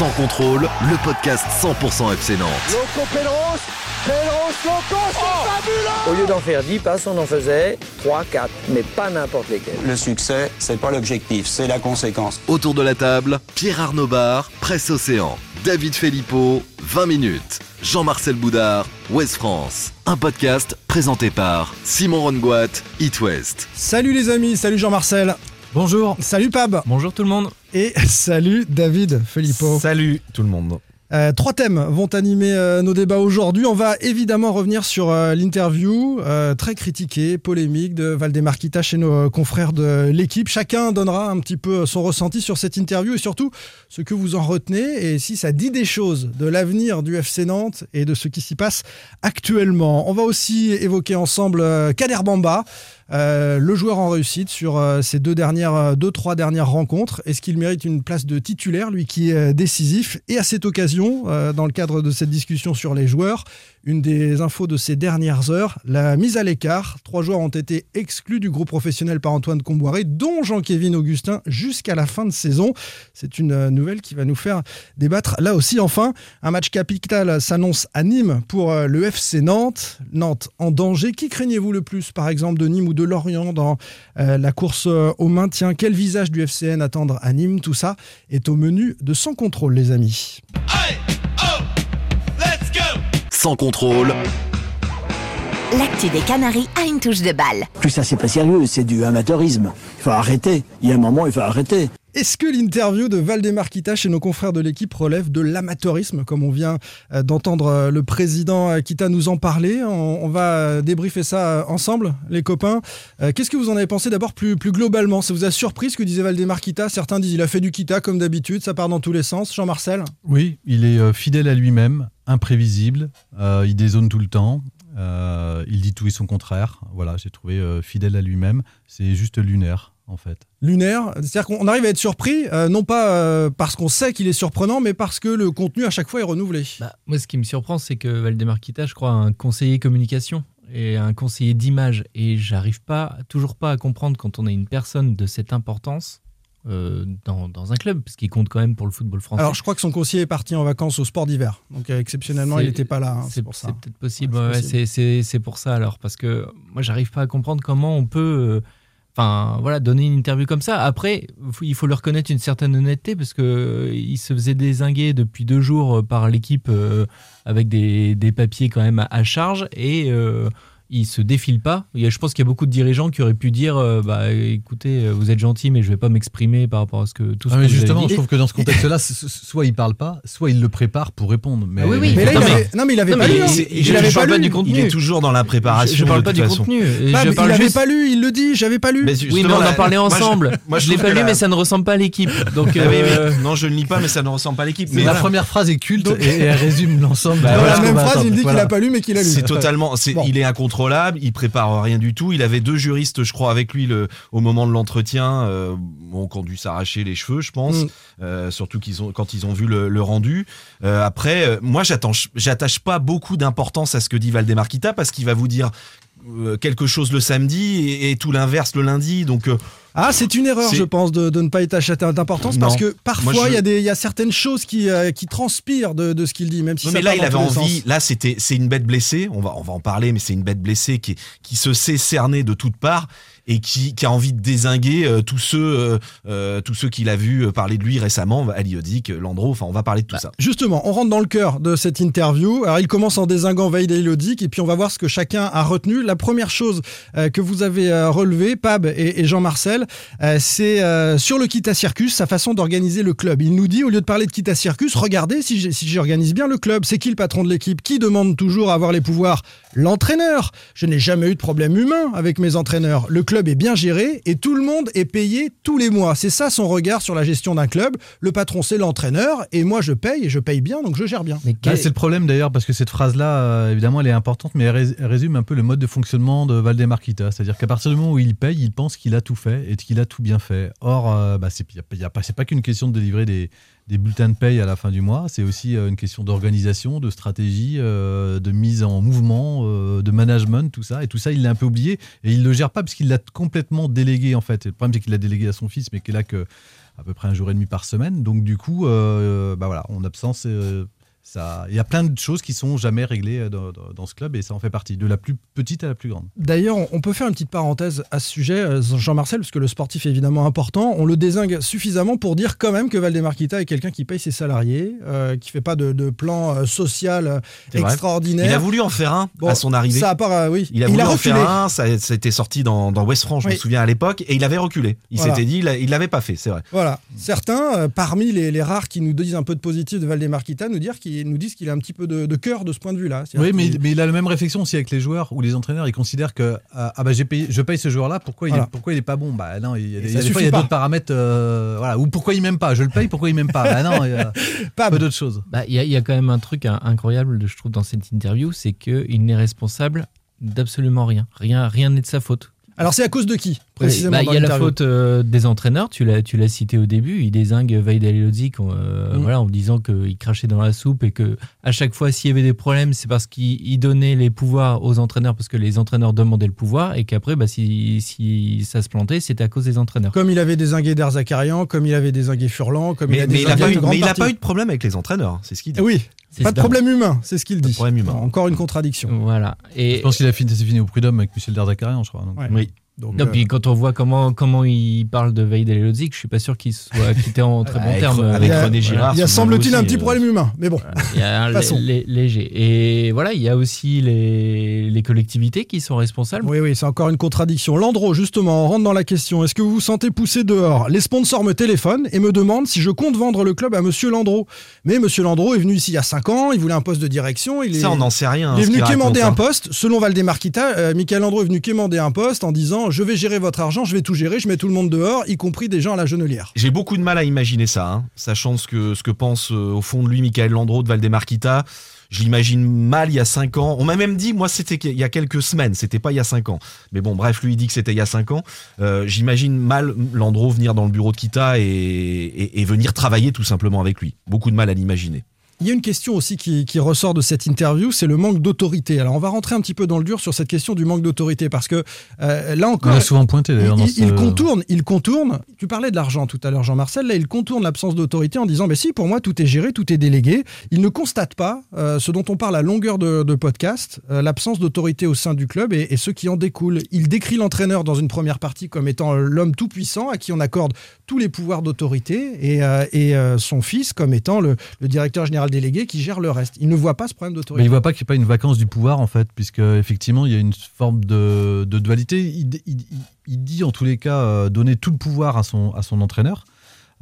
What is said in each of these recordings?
Sans contrôle, le podcast 100% FC Nantes. Loco Pedros, Pedros Loco, c'est fabuleux Au lieu d'en faire 10 passes, on en faisait 3, 4, mais pas n'importe lesquels. Le succès, c'est pas l'objectif, c'est la conséquence. Autour de la table, Pierre Arnaud Bar, Presse Océan, David Filippo, 20 minutes. Jean-Marcel Boudard, West France. Un podcast présenté par Simon Rongoat, It West. Salut les amis, salut Jean-Marcel. Bonjour. Salut Pab. Bonjour tout le monde. Et salut David Filippo. Salut tout le monde. Euh, trois thèmes vont animer euh, nos débats aujourd'hui. On va évidemment revenir sur euh, l'interview très critiquée, polémique de Valdemar Kita chez nos confrères de l'équipe. Chacun donnera un petit peu son ressenti sur cette interview et surtout ce que vous en retenez et si ça dit des choses de l'avenir du FC Nantes et de ce qui s'y passe actuellement. On va aussi évoquer ensemble Kader Bamba. Euh, le joueur en réussite sur euh, ces deux dernières, euh, deux trois dernières rencontres. Est-ce qu'il mérite une place de titulaire, lui qui est euh, décisif? Et à cette occasion, dans le cadre de cette discussion sur les joueurs, une des infos de ces dernières heures, la mise à l'écart. Trois joueurs ont été exclus du groupe professionnel par Antoine Comboiré, dont Jean-Kévin Augustin, jusqu'à la fin de saison. C'est une nouvelle qui va nous faire débattre. Là aussi, enfin, un match capital s'annonce à Nîmes pour le FC Nantes. Nantes en danger. Qui craignez-vous le plus, par exemple, de Nîmes ou de Lorient dans euh, la course euh, au maintien Quel visage du FCN attendre à Nîmes? Tout ça est au menu de Sans Contrôle, les amis. Sans contrôle, L'actu des Canaries a une touche de balle. Plus ça, c'est pas sérieux, c'est du amateurisme. Il faut arrêter. Il y a un moment, il faut arrêter. Est-ce que l'interview de Valdemar Kita chez nos confrères de l'équipe relève de l'amateurisme, comme on vient euh, d'entendre euh, le président euh, Kita nous en parler? On, va débriefer ça ensemble, les copains. Qu'est-ce que vous en avez pensé d'abord plus, globalement? Ça vous a surpris ce que disait Valdemar Kita? Certains disent il a fait du Kita comme d'habitude, ça part dans tous les sens. Jean-Marcel? Oui, il est fidèle à lui-même, imprévisible, il dézone tout le temps, il dit tout et son contraire. Voilà, j'ai trouvé fidèle à lui-même. C'est juste lunaire, en fait. lunaire. C'est-à-dire qu'on arrive à être surpris, euh, non pas euh, parce qu'on sait qu'il est surprenant, mais parce que le contenu à chaque fois est renouvelé. Bah, moi, ce qui me surprend, c'est que Valdemar Kita, je crois, a un conseiller communication et un conseiller d'image. Et j'arrive pas, toujours pas à comprendre quand on est une personne de cette importance euh, dans, dans un club, parce qu'il compte quand même pour le football français. Alors je crois que son conseiller est parti en vacances au sport d'hiver, donc exceptionnellement il n'était pas là. hein, c'est c'est pour ça. c'est peut-être possible. Ouais, ouais, c'est pour ça alors, parce que moi, j'arrive pas à comprendre comment on peut. Enfin, voilà, donner une interview comme ça. Après, il faut leur reconnaître une certaine honnêteté parce que euh, il se faisait désinguer depuis deux jours euh, par l'équipe euh, avec des, des papiers quand même à, charge et il se défile pas. Il y a- je pense qu'il y a beaucoup de dirigeants qui auraient pu dire, euh, bah, écoutez, euh, vous êtes gentil, mais je vais pas m'exprimer par rapport à ce que tout ce Ah, que mais vous avez justement, dit. je trouve que dans ce contexte-là, soit il parle pas, soit il le prépare pour répondre. Mais, Ah oui, oui. Mais là, il Non, avait- non mais il avait Non, pas lu. hein. Il je- je parle pas lu. du contenu. Il est toujours dans la préparation. je, je parle de pas du façon. contenu. Bah, je parle il avait juste- pas lu, il le dit, j'avais pas lu. Mais Oui, mais on en la- parlait ensemble. moi, je l'ai pas lu, mais ça ne ressemble pas à l'équipe. Donc, Ah euh, Non, je ne lis pas, mais ça ne ressemble pas à l'équipe. Mais la première phrase est culte et, elle résume l'ensemble. Dans la même phrase, il dit qu'il a pas lu mais qu'il a lu. C'est totalement, il est incontrôlable, il prépare rien du tout. Il avait deux juristes, je crois, avec lui le, au moment de l'entretien, euh, ont dû s'arracher les cheveux, je pense, Mm. euh, surtout qu'ils ont, quand ils ont vu le, le rendu. Euh, après, euh, moi, j'attache pas beaucoup d'importance à ce que dit Valdemar Kita parce qu'il va vous dire quelque chose le samedi et, et tout l'inverse le lundi. Donc, euh, Ah, c'est une erreur, je pense, de, de ne pas y attacher d'importance parce que parfois Moi, je- il y, a des- il y a certaines choses qui, euh, qui transpirent de, de ce qu'il dit, même si Non, ça mais là, il avait envie. Là, c'était, c'est une bête blessée. On va, on va en parler, mais c'est une bête blessée qui, qui se sait cerner de toutes parts et qui, qui a envie de désinguer euh, tous ceux, euh, euh, tous ceux qu'il a vu parler de lui récemment, Ali Odic, Landreau. Enfin, on va parler de tout ça. Justement, on rentre dans le cœur de cette interview. Alors, il commence en désinguant Elodic, et puis on va voir ce que chacun a retenu. La première chose que vous avez relevée, Pab et, et Jean-Marcel, c'est sur le Kita Circus, sa façon d'organiser le club. Il nous dit, au lieu de parler de Kita Circus, regardez si j'organise bien le club. C'est qui le patron de l'équipe Qui demande toujours à avoir les pouvoirs? L'entraîneur. Je n'ai jamais eu de problème humain avec mes entraîneurs. Le club est bien géré et tout le monde est payé tous les mois. C'est ça son regard sur la gestion d'un club. Le patron, c'est l'entraîneur et moi, je paye et je paye bien, donc je gère bien. mais Ah, quel- c'est le problème d'ailleurs parce que cette phrase-là, euh, évidemment, elle est importante, mais elle, rés- elle résume un peu le mode de fonctionnement de Valdemar Kita. C'est-à-dire qu'à partir du moment où il paye, il pense qu'il a tout fait et qu'il a tout bien fait. Or, euh, bah, c'est pas, c'est pas qu'une question de délivrer des, des bulletins de paye à la fin du mois, c'est aussi euh, une question d'organisation, de stratégie, euh, de mise en mouvement, euh, de management, tout ça. Et tout ça, il l'a un peu oublié et il le gère pas parce qu'il l'a complètement délégué en fait. Le problème, c'est qu'il l'a délégué à son fils, mais qu'il a que à peu près un jour et demi par semaine. Donc du coup, bah voilà, en absence, ça, il y a plein de choses qui sont jamais réglées euh, dans, dans- dans ce club et ça en fait partie, de la plus petite à la plus grande. D'ailleurs, on peut faire une petite parenthèse à ce sujet, euh, Jean-Marcel, parce que le sportif est évidemment important. On le désingue suffisamment pour dire quand même que Valdemarquita est quelqu'un qui paye ses salariés, euh, qui fait pas de, de plan euh, social vrai. extraordinaire. Il a voulu en faire un Bon, à son arrivée. Ça a pas, euh, oui. Il a voulu en reculé. faire un, ça, ça a été sorti dans, dans West France, je Oui. me souviens à l'époque, et il avait reculé. Il Voilà. s'était dit, il l'avait pas fait, c'est vrai. Voilà. Certains, euh, parmi les, les rares qui nous disent un peu de positif de Valdemarquita, nous, dire qu'il- nous disent qu'il a un petit peu de, de cœur de ce point de vue-là. Oui, mais, il a la même réflexion aussi avec les joueurs ou les entraîneurs. Ils considèrent que ah, ah bah j'ai payé, je paye ce joueur-là. Pourquoi il est, pourquoi il est pas bon? Bah non, il y a, des- il y ça a des fois il y a d'autres paramètres. euh, voilà. Ou pourquoi il m'aime pas? Je le paye. Pourquoi il m'aime pas? Bah non, il y a Pas peu d'autres choses. Bah, Il y, a- il y a quand même un truc incroyable, je trouve, dans cette interview, c'est qu'il n'est responsable d'absolument rien. Rien rien n'est de sa faute. Alors, c'est à cause de qui, précisément Bah, dans Il y a la faute euh, des entraîneurs, tu l'as, tu l'as cité au début, il désingue Vaid Elodzik euh, Mm. voilà, en disant qu'il crachait dans la soupe et que à chaque fois s'il y avait des problèmes, c'est parce qu'il il donnait les pouvoirs aux entraîneurs parce que les entraîneurs demandaient le pouvoir et qu'après, bah, si, si ça se plantait, c'était à cause des entraîneurs. Comme il avait désingué Derzakarian, comme il avait désingué Furlan, comme il Mais, a mais il a mais il a partie. pas eu de problème avec les entraîneurs, c'est ce qu'il dit. Oui, C'est pas de problème humain, c'est ce qu'il dit. problème humain. Encore une contradiction. Voilà. Et, Je pense qu'il a fini, c'est fini au prud'homme avec Michel Derzakarian, je crois. donc. Ouais. Oui. Donc, Non, euh, puis quand on voit comment, comment il parle de Vaid Elodzik, je suis pas sûr qu'il soit quitté en très bon terme. avec René Girard, il y a semble-t-il un petit euh, problème humain, mais bon. Il y a un léger. Et voilà, il y a aussi les, les collectivités qui sont responsables. Oui, oui, c'est encore une contradiction. Landreau, justement, on rentre dans la question. Est-ce que vous vous sentez poussé dehors? Les sponsors me téléphonent et me demandent si je compte vendre le club à Monsieur Landreau. Mais Monsieur Landreau est venu ici il y a 5 ans, il voulait un poste de direction. Il est, Ça, on n'en sait rien. il est venu quémander un hein. poste. Selon Valdemarquita, euh, Michael Landreau est venu quémander un poste en disant Je vais gérer votre argent, je vais tout gérer, je mets tout le monde dehors, y compris des gens à la genelière. J'ai beaucoup de mal à imaginer ça, hein, sachant ce que, pense euh, au fond de lui Michael Landreau de Valdemarquita. Je l'imagine mal il y a 5 ans. On m'a même dit, moi, c'était il y a quelques semaines, c'était pas il y a 5 ans. Mais bon, bref, lui, il dit que c'était il y a 5 ans. Euh, J'imagine mal Landreau venir dans le bureau de Kita et venir travailler tout simplement avec lui. Beaucoup de mal à l'imaginer. Il y a une question aussi qui, qui ressort de cette interview, c'est le manque d'autorité. Alors on va rentrer un petit peu dans le dur sur cette question du manque d'autorité parce que euh, là On encore, l'a souvent pointé d'ailleurs. il, ce- il contourne, il contourne. Tu parlais de l'argent tout à l'heure, Jean-Marcel. Là, il contourne l'absence d'autorité en disant, mais si, pour moi, tout est géré, tout est délégué. Il ne constate pas euh, ce dont on parle à longueur de, de podcast, euh, l'absence d'autorité au sein du club et, et ce qui en découle. Il décrit l'entraîneur dans une première partie comme étant l'homme tout puissant à qui on accorde tous les pouvoirs d'autorité et, et, son fils comme étant le, le directeur général délégué qui gère le reste. Il ne voit pas ce problème d'autorité. il voit pas qu'il n'y a pas une vacance du pouvoir en fait, puisque effectivement il y a une forme de, dualité. Il, dit en tous les cas euh, donner tout le pouvoir à son, entraîneur,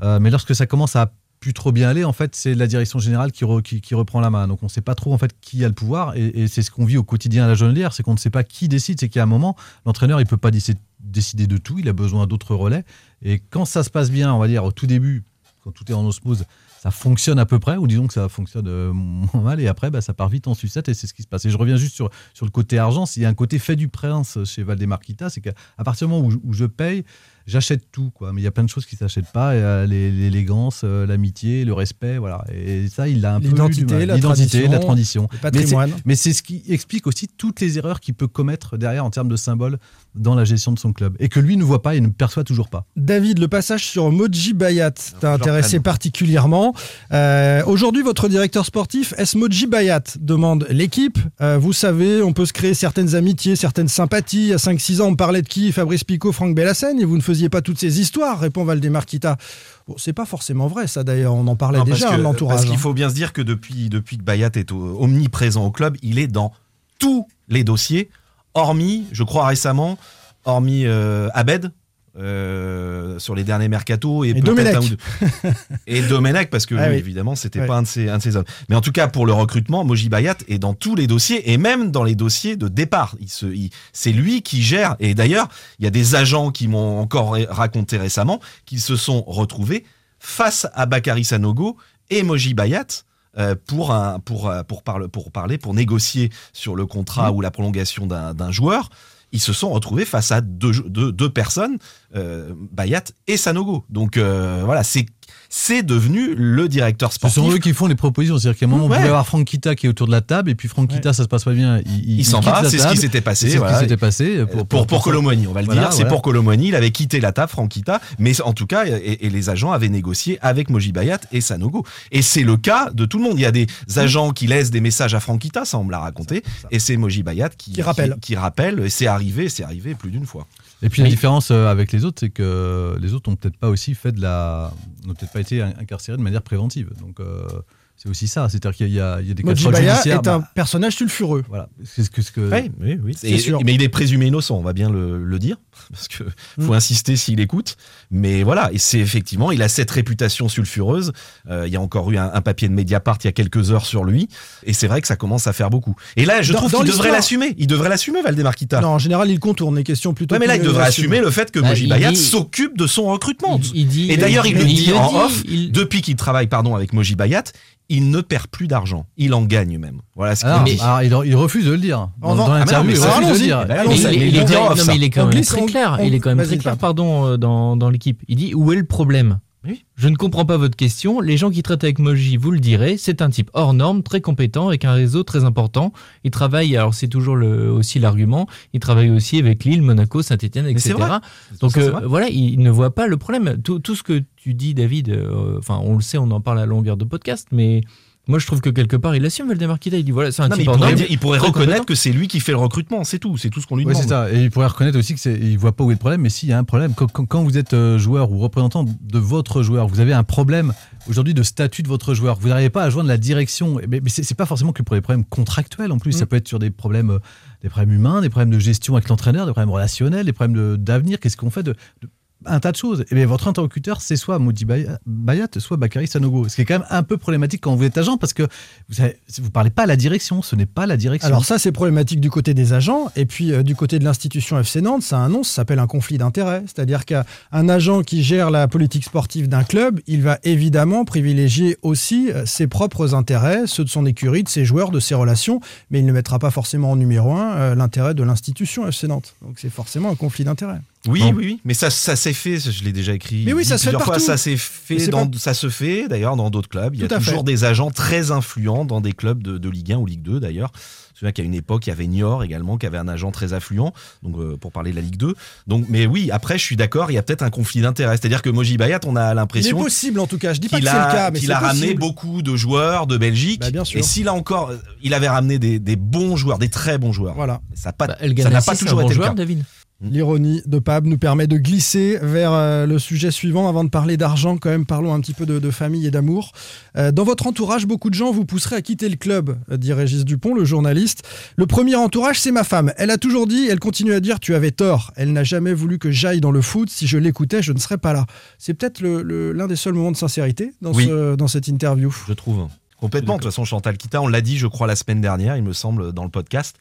Euh, mais lorsque ça commence à plus trop bien aller, en fait, c'est la direction générale qui, re- qui, qui reprend la main. Donc on ne sait pas trop en fait qui a le pouvoir, et, c'est ce qu'on vit au quotidien à la Jonelière, c'est qu'on ne sait pas qui décide. C'est qu'à un moment, l'entraîneur il peut pas décider de tout, il a besoin d'autres relais. Et quand ça se passe bien, on va dire au tout début, quand tout est en osmose, ça fonctionne à peu près, ou disons que ça fonctionne euh, moins mal, et après, bah, ça part vite en sucette, et c'est ce qui se passe. Et je reviens juste sur, le côté argent. S'il y a un côté fait du prince chez Valdemarquita, c'est qu'à partir du moment où je paye, j'achète tout, quoi. Mais il y a plein de choses qui ne s'achètent pas, euh, les- l'élégance, euh, l'amitié, le respect, voilà. Et ça, il a un peu L'identité, la la tradition. le patrimoine. Mais c'est- ce qui explique aussi toutes les erreurs qu'il peut commettre derrière en termes de symboles dans la gestion de son club, et que lui ne voit pas et ne perçoit toujours pas. David, le passage sur Moji Bayat t'a intéressé prenne. particulièrement. Euh, Aujourd'hui, votre directeur sportif, est-ce Moji Bayat demande l'équipe. Euh, vous savez, on peut se créer certaines amitiés, certaines sympathies. Il y a 5-6 ans, on parlait de qui? Fabrice Picot, Franck Bellassène, et vous ne faisiez pas toutes ces histoires, répond Valdemar Kita. Bon, c'est pas forcément vrai, ça d'ailleurs, on en parlait Non, déjà de l'entourage. Parce qu'il hein. faut bien se dire que depuis, depuis que Bayat est omniprésent au club, il est dans tous les dossiers, hormis, je crois récemment, hormis euh, Abed. Euh, sur les derniers mercato et, Et peut-être Domenech. et parce que Ah oui. évidemment c'était Ouais. pas un de, ses, un de ses hommes mais en tout cas pour le recrutement Moji Bayat est dans tous les dossiers et même dans les dossiers de départ il se, il- c'est lui qui gère et d'ailleurs il y a des agents qui m'ont encore raconté récemment qu'ils se sont retrouvés face à Bakary Sanogo et Moji Bayat euh, pour, un, pour, euh, pour, parle- pour parler, pour négocier sur le contrat ou la prolongation d'un joueur. Ils se sont retrouvés face à deux, personnes, euh, Bayat et Sanogo. Donc euh, voilà, c'est c'est devenu le directeur Ce sportif. sont eux qui font les propositions. C'est-à-dire qu'à un moment, vous Ouais. pouvez avoir Franck Kita qui est autour de la table, et puis Franck Kita, ça se passe pas bien. Il, Il s'en va, c'est ce qui s'était passé, C'est ce qui s'était passé. Pour, pour, pour Colomboigny, on va le Voilà, dire, c'est voilà. pour Colomboigny, il avait quitté la table, Franquita, mais en tout cas, et, et les agents avaient négocié avec Moji Bayat et Sanogo. Et c'est le cas de tout le monde. Il y a des agents qui laissent des messages à Franquita, ça on me l'a raconté, et c'est Moji Bayat qui, Qui rappelle. qui, qui rappelle, et c'est arrivé, c'est arrivé plus d'une fois. Et puis la différence euh, avec les autres, c'est que les autres n'ont peut-être pas aussi fait de la, n'ont peut-être pas été in- incarcérés de manière préventive. Donc euh, c'est aussi ça. C'est-à-dire qu'il y, a il y a des Moji contrôles Baya est un bah, personnage sulfureux. Voilà. C'est ce que, ce que- Oui, oui, oui. C'est Et- sûr. Mais il est présumé innocent, on va bien le, le dire, parce que faut Mm. insister s'il écoute. Mais voilà, et c'est effectivement, il a cette réputation sulfureuse. Euh, il y a encore eu un, un papier de Mediapart il y a quelques heures sur lui, et c'est vrai que ça commence à faire beaucoup. Et là, je Dans- trouve qu'il devrait l'assumer. Il devrait l'assumer, Valdemarquita. Non, en général, il contourne les questions plutôt. Ouais, mais là, il devrait assumer le fait que Bah, Moji il Bayat dit- s'occupe de son recrutement. Il, il dit, Et d'ailleurs, il le dit en dit, off, il- depuis qu'il travaille pardon, avec Moji Bayat, il ne perd plus d'argent. Il en gagne même. Voilà ce qu'il Alors, dit. alors, il, refuse de le dire. Dans, dans Ah, mais il non, mais il, ça, il- il il le est dit en quand- off, non, ça. mais il est quand On même glisse, très clair. on- il est quand même très clair, pardon, euh, dans, dans l'équipe. Il dit où est le problème Oui. Je ne comprends pas votre question. Les gens qui traitent avec Moji, vous le direz, c'est un type hors norme, très compétent, avec un réseau très important. Il travaille, alors c'est toujours le, aussi l'argument, il travaille aussi avec Lille, Monaco, Saint-Etienne, etc. Donc Ça, euh, voilà, il ne voit pas le problème. Tout, tout ce que tu dis, David, euh, enfin on le sait, on en parle à longueur de podcast, mais moi je trouve que quelque part il assume Valdemar Kita. Il dit voilà, c'est un Non, type il pourrait, il reconnaître que c'est lui qui fait le recrutement, c'est tout, c'est tout ce qu'on lui Oui, demande. c'est ça. Et il pourrait reconnaître aussi qu'il ne voit pas où est le problème, mais s'il y a un problème, quand, quand- quand vous êtes euh, joueur ou représentant de votre joueur, vous avez un problème aujourd'hui de statut de votre joueur, vous n'arrivez pas à joindre la direction, mais, mais c'est pas forcément que pour les problèmes contractuels en plus, ça Mm. peut être sur des problèmes, euh, des problèmes humains, des problèmes de gestion avec l'entraîneur, des problèmes relationnels, des problèmes de- d'avenir, qu'est-ce qu'on fait de, de- un tas de choses. Et bien, votre interlocuteur, c'est soit Moudi Bayat, Bayat, soit Bakary Sanogo. Ce qui est quand même un peu problématique quand vous êtes agent, parce que vous ne parlez pas à la direction, ce n'est pas la direction. Alors ça, c'est problématique du côté des agents. Et puis euh, du côté de l'institution FC Nantes, ça annonce, ça s'appelle un conflit d'intérêts. C'est-à-dire qu'un agent qui gère la politique sportive d'un club, il va évidemment privilégier aussi euh, ses propres intérêts, ceux de son écurie, de ses joueurs, de ses relations, mais il ne mettra pas forcément en numéro un euh, l'intérêt de l'institution FC Nantes. Donc c'est forcément un conflit d'intérêts. Oui, oui, oui, mais ça, ça s'est fait, je l'ai déjà écrit Mais oui, ça se fait plusieurs fois, ça s'est fait, dans, pas- ça se fait d'ailleurs dans d'autres clubs. Il y a toujours fait. des agents très influents dans des clubs de, de Ligue 1 ou Ligue 2 d'ailleurs. Je me souviens qu'à une époque, il y avait Niort également qui avait un agent très affluent, donc euh, pour parler de la Ligue 2. Donc, mais oui, après, je suis d'accord, il y a peut-être un conflit d'intérêts. C'est-à-dire que Moji Bayat, on a Il est l'impression possible en tout cas. Je dis pas que qu'il c'est le a, cas, mais qu'il a ramené possible. beaucoup de joueurs de Belgique. Bah, bien sûr. Et s'il a encore, il avait ramené des, des bons joueurs, des très bons joueurs. Voilà. Ça n'a pas, Bah, ça n'a pas c'est un toujours bon été le joueur, cas. David. L'ironie de Pab nous permet de glisser vers euh, le sujet suivant. Avant de parler d'argent, quand même, parlons un petit peu de, de famille et d'amour. Euh, dans votre entourage, beaucoup de gens vous pousseraient à quitter le club, euh, dit Régis Dupont, le journaliste. Le premier entourage, c'est ma femme. Elle a toujours dit, elle continue à dire, tu avais tort. Elle n'a jamais voulu que j'aille dans le foot. Si je l'écoutais, je ne serais pas là. C'est peut-être le- le- l'un des seuls moments de sincérité dans, Oui. ce- dans cette interview. je trouve. Complètement. De toute façon, Chantal Kita, on l'a dit, je crois, la semaine dernière, il me semble, dans le podcast.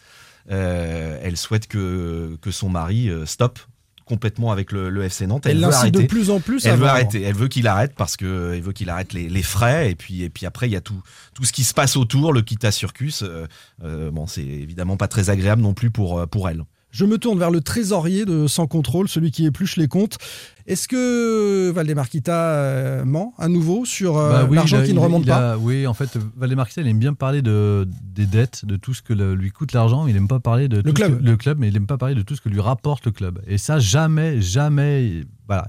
Euh, elle souhaite que, que son mari euh, stoppe complètement avec le, le FC Nantes. Elle Elle, veut l'incite de arrêter. plus en plus Elle veut arrêter. Elle veut qu'il arrête parce que elle veut qu'il arrête les, les frais et puis et puis après il y a tout tout ce qui se passe autour, le Kita Circus. euh, bon, c'est évidemment pas très agréable non plus pour pour elle. Je me tourne vers le trésorier de Sans Contrôle, celui qui épluche les comptes. Est-ce que Valdemar Kita euh, ment à nouveau sur euh, Bah oui, l'argent qui ne remonte il pas? a- Oui, en fait, Valdemar Kita, il aime bien parler de, des dettes, de tout ce que le- lui coûte l'argent. Il n'aime pas parler de tout ce club. que- le club, mais il n'aime pas parler de tout ce que lui rapporte le club. Et ça, jamais, jamais, voilà,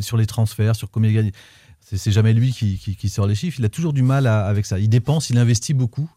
sur les transferts, sur combien il gagne. C'est c'est jamais lui qui, qui- qui sort les chiffres. Il a toujours du mal à- avec ça. Il dépense, il investit beaucoup.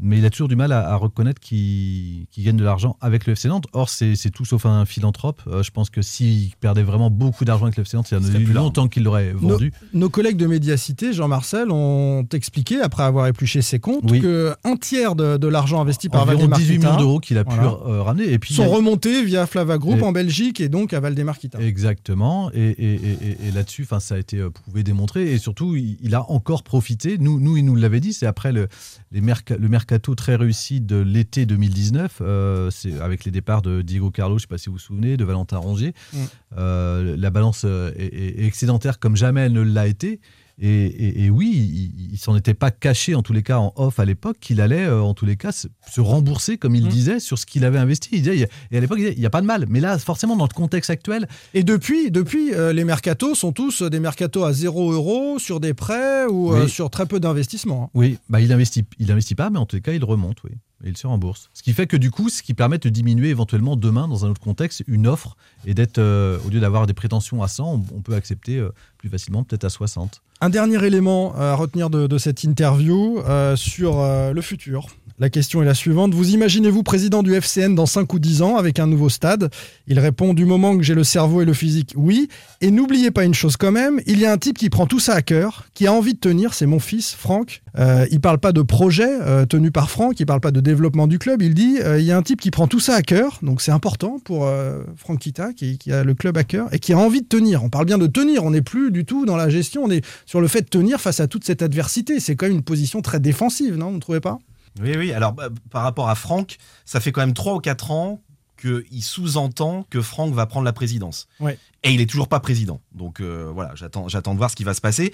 Mais il a toujours du mal à, à reconnaître qu'il gagne de l'argent avec le FC Nantes. Or, c'est tout sauf un philanthrope. Euh, je pense que s'il perdait vraiment beaucoup d'argent avec le FC Nantes, il y en a eu longtemps qu'il l'aurait vendu. Nos collègues de Médiacité, Jean-Marcel, ont expliqué, après avoir épluché ses comptes, Oui. que un tiers de, de l'argent investi par environ Valdemar 18 Kita millions d'euros qu'il a Voilà. pu euh, ramener. Et puis, il y sont a- remontés via Flava Group Et- en Belgique et donc à Valdemar Kita. Exactement. Et, et- et- et- et là-dessus, enfin, ça a été euh, prouvé, démontré. Et surtout, il, il a encore profité. Nous, nous il nous l'avait dit. C'est après le, les merca- le mercato très réussi de l'été 2019, euh, c'est avec les départs de Diego Carlo, je ne sais pas si vous vous souvenez, de Valentin Rongier. Mm. Euh, la balance euh, est, est- est excédentaire comme jamais elle ne l'a été. Et, et- et oui, il, il s'en était pas caché en tous les cas en off à l'époque qu'il allait euh, en tous les cas se, se rembourser comme il Mm. disait sur ce qu'il avait investi. Il disait, et à l'époque il disait il n'y a pas de mal. Mais là forcément dans le contexte actuel, Et depuis, depuis euh, les mercatos sont tous des mercatos à 0 euros sur des prêts ou euh, Oui. sur très peu d'investissement. hein. oui, bah il investit, il investit pas, mais en tous les cas il remonte, oui. Et il se rembourse. Ce qui fait que du coup, ce qui permet de diminuer éventuellement demain, dans un autre contexte, une offre et d'être, euh, au lieu d'avoir des prétentions à 100, on, peut accepter euh, plus facilement peut-être à 60. Un dernier élément à retenir de, cette interview euh, sur euh, le futur. La question est la suivante. Vous imaginez-vous président du FCN dans 5 ou 10 ans avec un nouveau stade? Il répond du moment que j'ai le cerveau et le physique, oui. Et n'oubliez pas une chose quand même, il y a un type qui prend tout ça à cœur, qui a envie de tenir, c'est mon fils, Franck. Euh, il parle pas de projet euh, tenu par Franck, il parle pas de développement du club, il dit euh, il y a un type qui prend tout ça à cœur, donc c'est important pour euh, Franck Kita, qui, qui a le club à cœur, et qui a envie de tenir. On parle bien de tenir, on n'est plus du tout dans la gestion, on est sur le fait de tenir face à toute cette adversité. C'est quand même une position très défensive, non Vous ne trouvez pas? Oui, oui. Alors, bah, par rapport à Franck, ça fait quand même 3 ou 4 ans qu'il sous-entend que Franck va prendre la présidence. Ouais. Et il est toujours pas président. Donc euh, voilà, j'attends, j'attends de voir ce qui va se passer.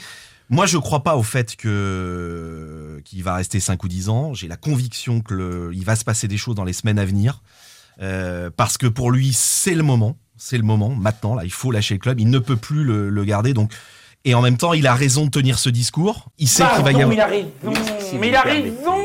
Moi, je crois pas au fait que qu'il va rester 5 ou 10 ans. J'ai la conviction que le, il va se passer des choses dans les semaines à venir. Euh, parce que pour lui, c'est le moment. C'est le moment. Maintenant, là, il faut lâcher le club. Il ne peut plus le, le garder. Donc, et en même temps, il a raison de tenir ce discours. Il sait qu'il va y avoir. il a raison, mais il a raison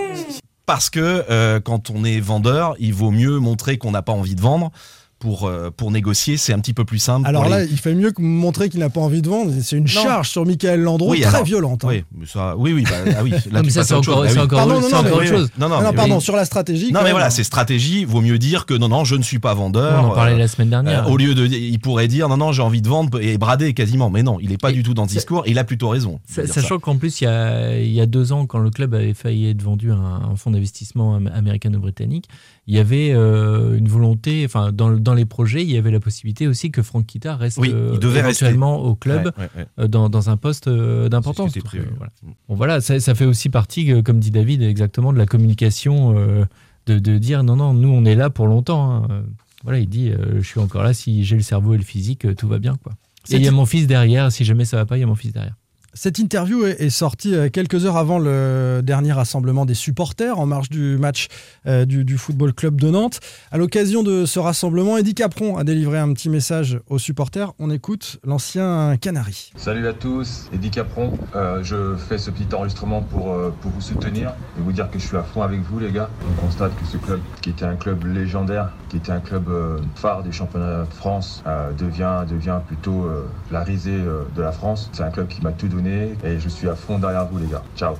Parce que euh, quand on est vendeur, il vaut mieux montrer qu'on n'a pas envie de vendre pour, euh, pour négocier. C'est un petit peu plus simple. Alors là, les- il fait mieux que montrer qu'il n'a pas envie de vendre. C'est une charge sur Michael Landreau Oui, très alors, violente. hein. Oui, mais ça, oui, oui, bah, ah oui. Là, Non, mais ça, c'est autre encore- chose. Bah oui. encore- Pardon, non, non, encore mais- autre chose. Non, non, Ah non, mais pardon, oui. sur la stratégie. Non, mais voilà, c'est stratégie. Vaut mieux dire que non, non, je ne suis pas vendeur. On en parlait Euh, la semaine dernière. euh, au lieu de, il pourrait dire non, non, j'ai envie de vendre et brader quasiment. Mais non, il n'est pas Et du tout dans ce discours. Et il a plutôt raison. Sachant qu'en plus, il y, a, il y a deux ans, quand le club avait failli être vendu à un, fonds d'investissement am- américano-britannique, il y avait euh, une volonté, enfin, dans, le- dans les projets, il y avait la possibilité aussi que Franck Kita reste Oui, euh, il devait éventuellement au club Ouais, ouais, ouais. euh, dans, dans un poste euh, d'importance. Euh, voilà. Bon, voilà, ça, ça fait aussi partie, euh, comme dit David, exactement de la communication, euh, de, de dire non, non, nous, on est là pour longtemps. hein. Euh, Voilà, il dit, euh, je suis encore là, si j'ai le cerveau et le physique, euh, tout va bien. Quoi. Et il y a mon fils derrière, si jamais ça va pas, il y a mon fils derrière. Cette interview est, sortie euh, quelques heures avant le dernier rassemblement des supporters en marge du match euh, du, Football Club de Nantes. À l'occasion de ce rassemblement, Eddie Capron a délivré un petit message aux supporters. On écoute l'ancien Canari. Salut à tous, Eddie Capron. Euh, je fais ce petit enregistrement pour, pour vous soutenir et vous dire que je suis à fond avec vous, les gars. On constate que ce club, qui était un club légendaire, qui était un club phare des championnats de France, devient, devient plutôt la risée de la France. C'est un club qui m'a tout donné et je suis à fond derrière vous, les gars. Ciao.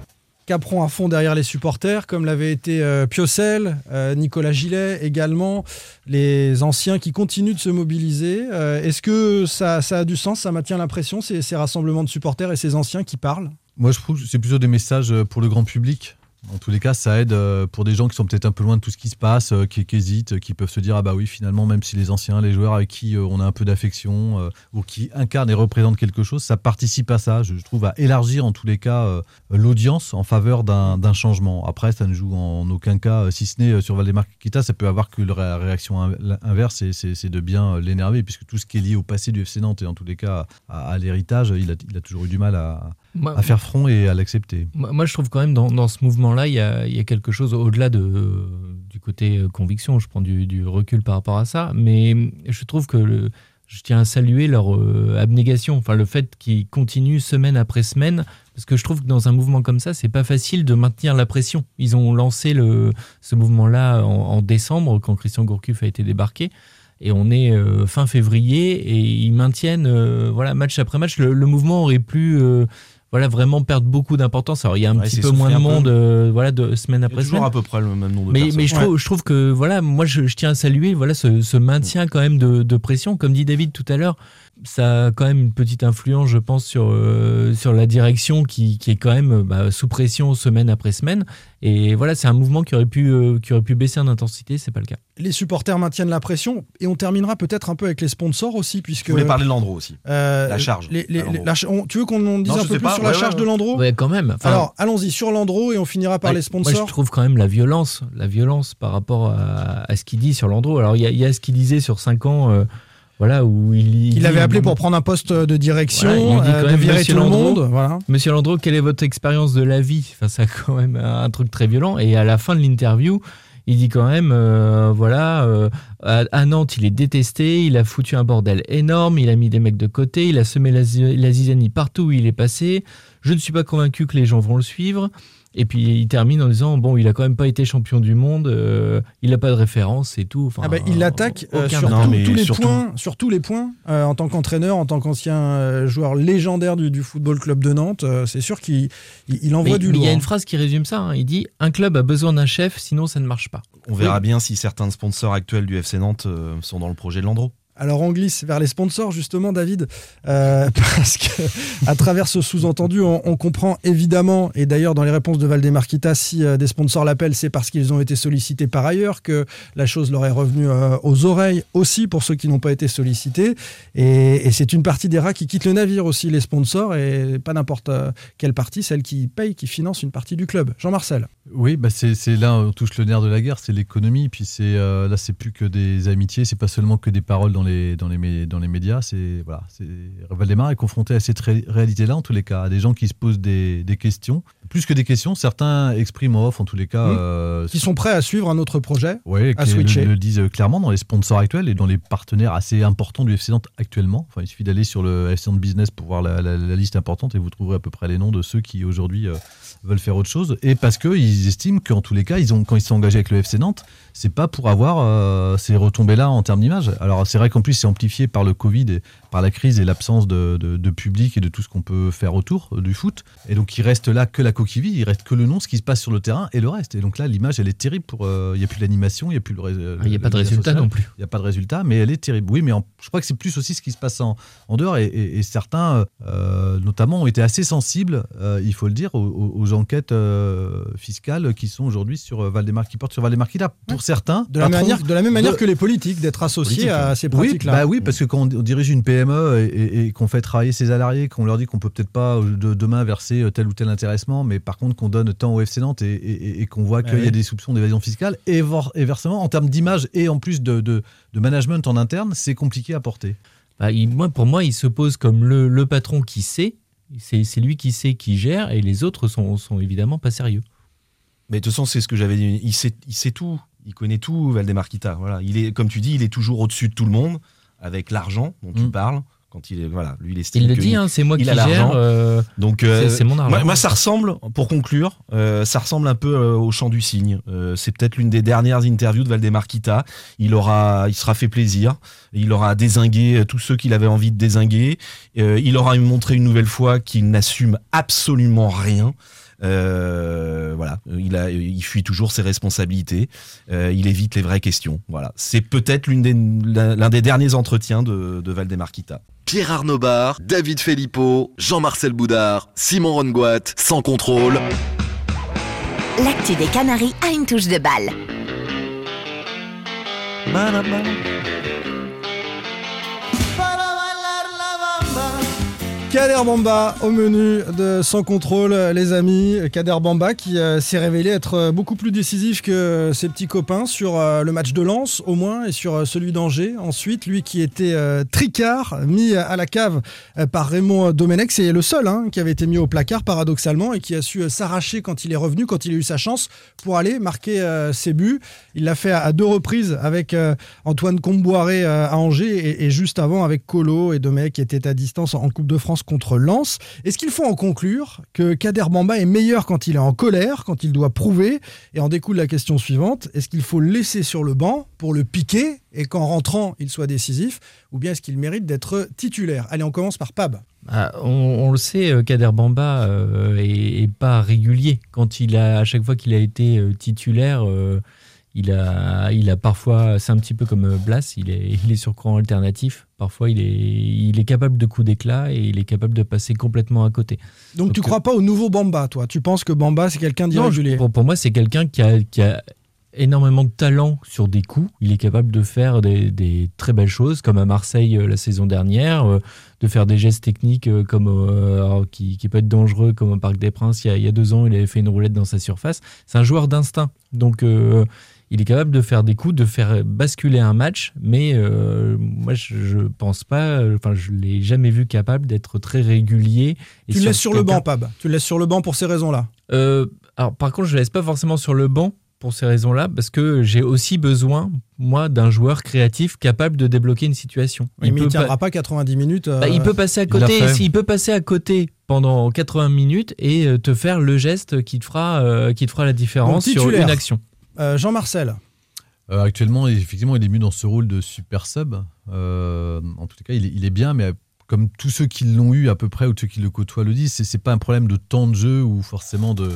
Capron à fond derrière les supporters, comme l'avait été euh, Piocel, euh, Nicolas Gillet également, les anciens qui continuent de se mobiliser. Euh, Est-ce que ça, ça a du sens, ça maintient l'impression, ces, ces rassemblements de supporters et ces anciens qui parlent? Moi, je trouve que c'est plutôt des messages pour le grand public. En tous les cas, ça aide euh, pour des gens qui sont peut-être un peu loin de tout ce qui se passe, euh, qui, hésitent, qui peuvent se dire ah bah oui finalement même si les anciens, les joueurs avec qui euh, on a un peu d'affection ou qui incarnent et représentent quelque chose, ça participe à ça. Je, trouve à élargir en tous les cas l'audience en faveur d'un changement. Après, ça ne joue en aucun cas, si ce n'est sur Valdemar Kita, ça peut avoir que la réaction in- inverse, c'est de bien l'énerver puisque tout ce qui est lié au passé du FC Nantes et en tous les cas à, l'héritage, il a toujours eu du mal à, Moi- à faire front et à l'accepter. Moi, moi, je trouve quand même dans, dans ce mouvement-là, il y a, il y a quelque chose au-delà de, du côté euh, conviction. Je prends du, du recul par rapport à ça, mais je trouve que le- je tiens à saluer leur euh, abnégation, enfin le fait qu'ils continuent semaine après semaine, parce que je trouve que dans un mouvement comme ça, c'est pas facile de maintenir la pression. Ils ont lancé le, ce mouvement-là en, en décembre quand Christian Gourcuff a été débarqué. Et on est euh, fin février et ils maintiennent euh, voilà match après match. Le, le mouvement aurait pu euh, voilà vraiment perdre beaucoup d'importance. Alors il y a un Ouais, petit peu moins de monde euh, voilà de semaine après toujours semaine. à peu près le même nombre de Mais, personnes. mais je, trouve, je trouve que voilà, moi je, je tiens à saluer voilà ce, ce maintien quand même de, de pression, comme dit David tout à l'heure. Ça a quand même une petite influence, je pense, sur, euh, sur la direction qui, qui est quand même bah, sous pression semaine après semaine. Et voilà, c'est un mouvement qui aurait pu, euh, qui aurait pu baisser en intensité, c'est pas le cas. Les supporters maintiennent la pression et on terminera peut-être un peu avec les sponsors aussi, puisque. Je voulais parler de Landreau aussi. Euh, La charge les- les- la on- tu veux qu'on en dise Non, un peu plus pas. sur la charge ouais, de. Landreau Ouais, quand même. Enfin, Alors, allons-y sur Landreau et on finira par Ouais, les sponsors. Moi, je trouve quand même la violence, la violence par rapport à, à ce qu'il dit sur Landreau. Alors, il y, a- il y a ce qu'il disait sur 5 ans. euh, voilà où il, il avait appelé pour prendre un poste de direction, il dit euh, de même, virer Monsieur tout le Landreau, monde. Voilà. Monsieur Landreau, quelle est votre expérience de la vie? Enfin, c'est quand même un truc très violent. Et à la fin de l'interview, il dit quand même, euh, voilà, euh, à, Nantes, il est détesté, il a foutu un bordel énorme, il a mis des mecs de côté, il a semé la, la zizanie partout où il est passé. Je ne suis pas convaincu que les gens vont le suivre. Et puis il termine en disant bon, il a quand même pas été champion du monde, euh, il n'a pas de référence et tout. Enfin, Ah bah, il l'attaque euh, aucun sur, Non, tout- mais tous les surtout- points, sur tous les points, euh, en tant qu'entraîneur, en tant qu'ancien euh, joueur légendaire du, du Football Club de Nantes. euh, c'est sûr qu'il il, il envoie Mais du mais il lourd. y a une phrase qui résume ça. hein. Il dit un club a besoin d'un chef, sinon ça ne marche pas. On verra bien si certains sponsors actuels du FC Nantes euh, sont dans le projet de Landreau. Alors on glisse vers les sponsors justement, David, euh, parce que à travers ce sous-entendu, on, comprend évidemment, et d'ailleurs dans les réponses de Valdemarquita, si euh, des sponsors l'appellent, c'est parce qu'ils ont été sollicités par ailleurs, que la chose leur est revenue euh, aux oreilles aussi pour ceux qui n'ont pas été sollicités. Et, c'est une partie des rats qui quittent le navire aussi, les sponsors, et pas n'importe quelle partie, celle qui paye, qui finance une partie du club. Jean-Marcel. Oui, bah c'est là on touche le nerf de la guerre, c'est l'économie. Puis c'est là, c'est plus que des amitiés, c'est pas seulement que des paroles dans les dans les mé- dans les médias. C'est voilà, Valdemar est confronté à cette ré- réalité-là en tous les cas, à des gens qui se posent des, des questions, plus que des questions. Certains expriment en off en tous les cas. Mmh. euh, Qui sont prêts à suivre un autre projet Ouais, à qui switcher. le, le disent clairement dans les sponsors actuels et dans les partenaires assez importants du FC Nantes actuellement. Enfin, il suffit d'aller sur le FC Nantes Business pour voir la, la- la liste importante et vous trouverez à peu près les noms de ceux qui aujourd'hui euh, veulent faire autre chose. Et parce qu'ils estiment qu'en tous les cas, ils ont, quand ils sont engagés avec le FC Nantes, c'est pas pour avoir euh, ces retombées-là en termes d'image. Alors c'est vrai qu'en plus c'est amplifié par le Covid et par la crise et l'absence de, de- de public et de tout ce qu'on peut faire autour euh, du foot. Et donc il reste là que la coquille vide, il reste que le nom, ce qui se passe sur le terrain et le reste. Et donc là l'image elle est terrible pour. euh, Il n'y a plus l'animation, il n'y a plus le. Ah, Il n'y a pas de résultat social. non plus. Il n'y a pas de résultat, mais elle est terrible. Oui, mais en- je crois que c'est plus aussi ce qui se passe en, en dehors. Et, et- et certains, euh, notamment, ont été assez sensibles, euh, il faut le dire, aux, enquêtes euh, fiscales qui sont aujourd'hui sur euh, Valdemar, qui portent sur Valdemar Kita. Pour certains, de la, patrons manière, de la même manière de- que les politiques, d'être associés politique, à ces Oui, pratiques-là. bah oui, parce que quand on, dirige une PME et, et- et qu'on fait travailler ses salariés, qu'on leur dit qu'on peut peut-être pas euh, de, demain verser euh, tel ou tel intéressement, mais par contre qu'on donne tant au FC Nantes et, et- et qu'on voit qu'il y oui. a des soupçons d'évasion fiscale, et, versement, en termes d'image et en plus de, de- de management en interne, c'est compliqué à porter. Bah, il- moi, pour moi, il se pose comme le, le patron qui sait. C'est c'est lui qui sait, qui gère, et les autres sont, sont évidemment pas sérieux. Mais de toute façon, c'est ce que j'avais dit. Il sait, il sait tout. Il connaît tout, Valdemar Kita. Voilà. Il est, comme tu dis, il est toujours au-dessus de tout le monde, avec l'argent dont tu Mm. parles. Quand il est, voilà, lui, il estime Il le dit, hein, c'est moi il qui l'argent. gère. euh, Donc, c'est- euh, c'est mon argent. moi, moi, ça ressemble, pour conclure, euh, ça ressemble un peu au chant du cygne. C'est peut-être l'une des dernières interviews de Valdemar Kita. Il aura, il sera fait plaisir. Il aura désingué tous ceux qu'il avait envie de désinguer. Il aura montré une nouvelle fois qu'il n'assume absolument rien. Euh, voilà, il a, il fuit toujours ses responsabilités. Euh, il évite les vraies questions. Voilà, c'est peut-être l'une des, l'un des derniers entretiens de, de Valdemar Kita. Pierre Arnaud Bar, David Filippo, Jean-Marcel Boudard, Simon Rongoat, sans contrôle. L'actu des Canaries a une touche de balle. Kader Bamba au menu de Sans Contrôle, les amis. Kader Bamba qui euh, s'est révélé être euh, beaucoup plus décisif que ses petits copains sur euh, le match de Lens, au moins, et sur celui d'Angers. Ensuite, lui qui était tricard, mis à la cave par Raymond Domenech, c'est le seul hein, qui avait été mis au placard, paradoxalement, et qui a su s'arracher quand il est revenu, quand il a eu sa chance pour aller marquer ses buts. Il l'a fait à, deux reprises avec Antoine Comboiré à Angers et, et juste avant avec Colo et Domenech qui étaient à distance en Coupe de France contre Lens. Est-ce qu'il faut en conclure que Kader Bamba est meilleur quand il est en colère, quand il doit prouver? Et en découle la question suivante est-ce qu'il faut le laisser sur le banc pour le piquer et qu'en rentrant il soit décisif? Ou bien est-ce qu'il mérite d'être titulaire? Allez, on commence par Pab. Ah, on, le sait, euh, Kader Bamba euh, est, est pas régulier. Quand il a, à chaque fois qu'il a été euh, titulaire, euh, il a, il a parfois, c'est un petit peu comme euh, Blas, il est, il est sur courant alternatif. Parfois, il est, il est capable de coups d'éclat et il est capable de passer complètement à côté. Donc, Donc, tu euh, crois pas au nouveau Bamba, toi? Tu penses que Bamba c'est quelqu'un d'irrégulier? pour, pour moi, c'est quelqu'un qui a, qui a énormément de talent sur des coups. Il est capable de faire des, des très belles choses, comme à Marseille euh, la saison dernière, euh, de faire des gestes techniques euh, comme qui, qui peut être dangereux, comme au Parc des Princes. Il y, a, il y a deux ans, il avait fait une roulette dans sa surface. C'est un joueur d'instinct. Donc, il est capable de faire des coups, de faire basculer un match, mais euh, moi je, je pense pas, enfin je l'ai jamais vu capable d'être très régulier. Et tu le laisses sur le banc, Pab. Tu le laisses sur le banc pour ces raisons-là. Euh, alors par contre, je le laisse pas forcément sur le banc pour ces raisons-là, parce que j'ai aussi besoin, moi, d'un joueur créatif capable de débloquer une situation. il mais il ne tiendra pas 90 minutes. Bah, il peut passer à côté. Il, peut passer à côté pendant 80 minutes et euh, te faire le geste qui te fera, euh, qui te fera la différence sur une action. Euh, Jean-Marcel. actuellement, effectivement, il est mis dans ce rôle de super sub. en tout cas, il est, il est bien, mais comme tous ceux qui l'ont eu à peu près ou ceux qui le côtoient le disent, c'est pas un problème de temps de jeu ou forcément de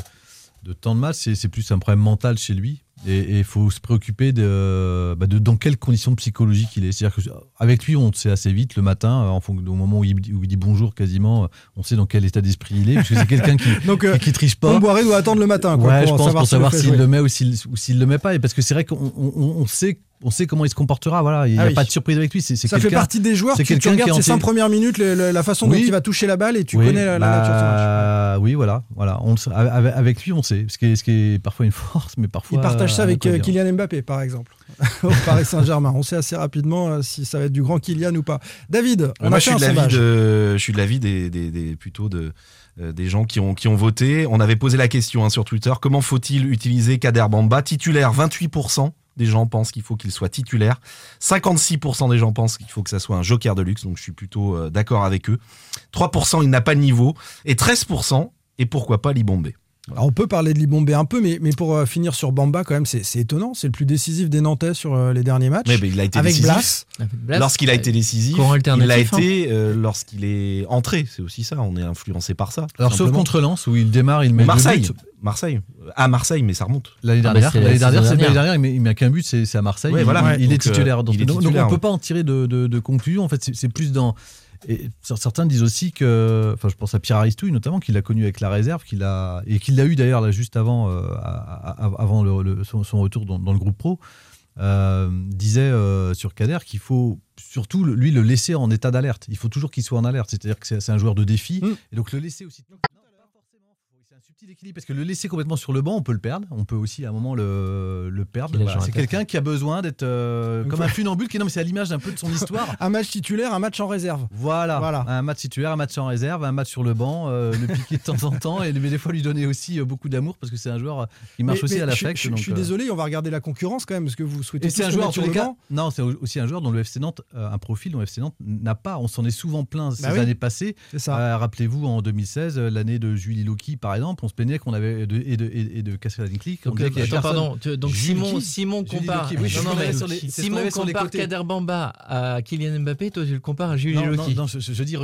de temps de match, c'est plus un problème mental chez lui. Et il faut se préoccuper de, bah, de, dans quelles conditions psychologiques il est. C'est-à-dire qu'avec lui, on sait assez vite le matin, en au moment où il, dit bonjour quasiment, on sait dans quel état d'esprit il est, parce que c'est quelqu'un qui, Donc, qui, triche pas. Boiré doit attendre le matin. Quoi, ouais, pour je pense savoir pour savoir s'il le met ou s'il le met pas. Et parce que c'est vrai qu'on on, sait on sait comment il se comportera. Voilà, il n'y a ah pas de surprise avec lui. C'est, ça fait partie des joueurs. C'est quelqu'un qui regarde ses cinq premières minutes, la façon dont il va toucher la balle et tu connais la, bah, nature de son match. Oui, voilà, voilà. On, avec, lui, on sait. Ce qui, est, ce qui est parfois une force, mais parfois. Il partage ça avec euh, Kylian Mbappé, par exemple, au Paris Saint-Germain. On sait assez rapidement euh, si ça va être du grand Kylian ou pas. David, on Moi, a je suis, de je suis de l'avis des, des, des, plutôt de euh, des gens qui ont, qui ont voté. On avait posé la question hein, sur Twitter, comment faut-il utiliser Kader Bamba Titulaire 28%, des gens pensent qu'il faut qu'il soit titulaire. 56% des gens pensent qu'il faut que ça soit un joker de luxe, donc je suis plutôt euh, d'accord avec eux. 3% il n'a pas de niveau. Et 13%, et pourquoi pas Libombé alors on peut parler de Libombé un peu, mais, mais pour euh, finir sur Bamba, quand même, c'est étonnant. C'est le plus décisif des Nantais sur euh, les derniers matchs. Mais, il a été avec décisif. Lorsqu'il a été décisif, il l'a été hein. lorsqu'il est entré. C'est aussi ça, on est influencé par ça. Alors sauf contre Lens, où il démarre, il met Marseille. Marseille. À Marseille, mais ça remonte. L'année ah, dernière, l'année dernière, c'est l'année dernière, il met qu'un but, c'est à Marseille. voilà. il, est titulaire. donc, on ne peut pas en tirer de, de, de conclusion. En fait, c'est plus dans et certains disent aussi que, enfin, je pense à Pierre Aristouille notamment, qu'il a connu avec la réserve, qu'il a et qu'il l'a eu d'ailleurs là juste avant, euh, avant le, son, retour dans, le groupe pro, euh, disait euh, sur Kader qu'il faut surtout lui le laisser en état d'alerte. Il faut toujours qu'il soit en alerte, c'est-à-dire que c'est un joueur de défi, mm. et donc le laisser aussi subtil équilibre parce que le laisser complètement sur le banc, on peut le perdre. On peut aussi à un moment le, le perdre. c'est quelqu'un qui a besoin d'être euh, comme un funambule qui non mais c'est à l'image d'un peu de son histoire. un match titulaire, un match en réserve. Voilà. voilà. Un match titulaire, un match en réserve, un match sur le banc, euh, le piquer de temps en temps et des fois lui donner aussi euh, beaucoup d'amour parce que c'est un joueur qui marche aussi à l'affect. Je, je, suis désolé, on va regarder la concurrence quand même parce que vous souhaitez. Et c'est un joueur sur le cas. Non, c'est aussi un joueur dont le FC Nantes, un profil dont le FC Nantes n'a pas. On s'en est souvent plaint ces bah années passées. Rappelez-vous en 2016, l'année de Julie Loki par exemple, on se plaignait qu'on avait et de, et de, et de Donc, euh, pardon, donc Simon, Simon compare, Simon compare Kader Bamba à Kylian Mbappé, toi tu le compares à Julie Loki. Non, je, je, dis,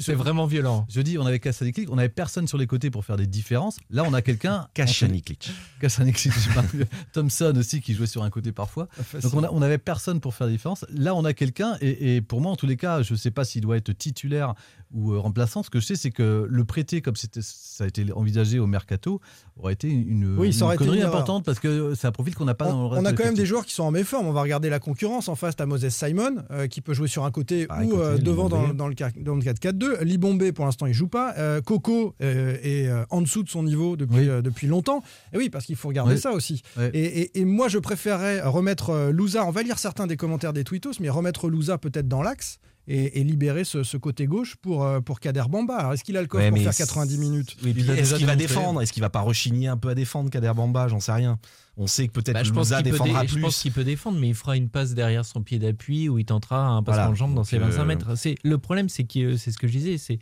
c'est vraiment violent. Je dis, on avait Kasaniklik, on avait personne sur les côtés pour faire des différences. Là, on a quelqu'un. Kasaniklik. Kasaniklik, Thompson aussi qui jouait sur un côté parfois. Donc on, a, on avait personne pour faire des différences. Là, on a quelqu'un, et, et, pour moi, en tous les cas, je ne sais pas s'il doit être titulaire ou euh, remplaçant. Ce que je sais, c'est que le prêter, comme ça a été envisagé au mercato, aurait été une, oui, une connerie importante parce que c'est un profil qu'on n'a pas dans le reste On a quand même des joueurs qui sont en méforme. On va regarder la concurrence. En face, as Moses Simon euh, qui peut jouer sur un côté ou euh, devant dans, dans, le, dans le 4-4-2. Libombé, pour l'instant, il joue pas. Coco est en dessous de son niveau depuis, depuis longtemps. Et oui, parce qu'il faut regarder ça aussi. Et, et, moi, je préférerais remettre Louza. On va lire certains des commentaires des tweetos, mais remettre Louza peut-être dans l'axe et, libérer ce, côté gauche pour, euh, pour Kader Bamba. Est-ce qu'il a le coffre pour faire 90 minutes Est-ce qu'il va défendre Est-ce qu'il va pas rechigner un peu à défendre Kader Bamba J'en sais rien. On sait que peut-être bah, défendra plus. Je pense qu'il peut défendre, mais il fera une passe derrière son pied d'appui où il tentera un passe en jambe dans ses 25 euh, mètres. Le problème, c'est que c'est ce que je disais, c'est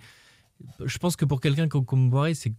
je pense que pour quelqu'un comme Boiré, c'est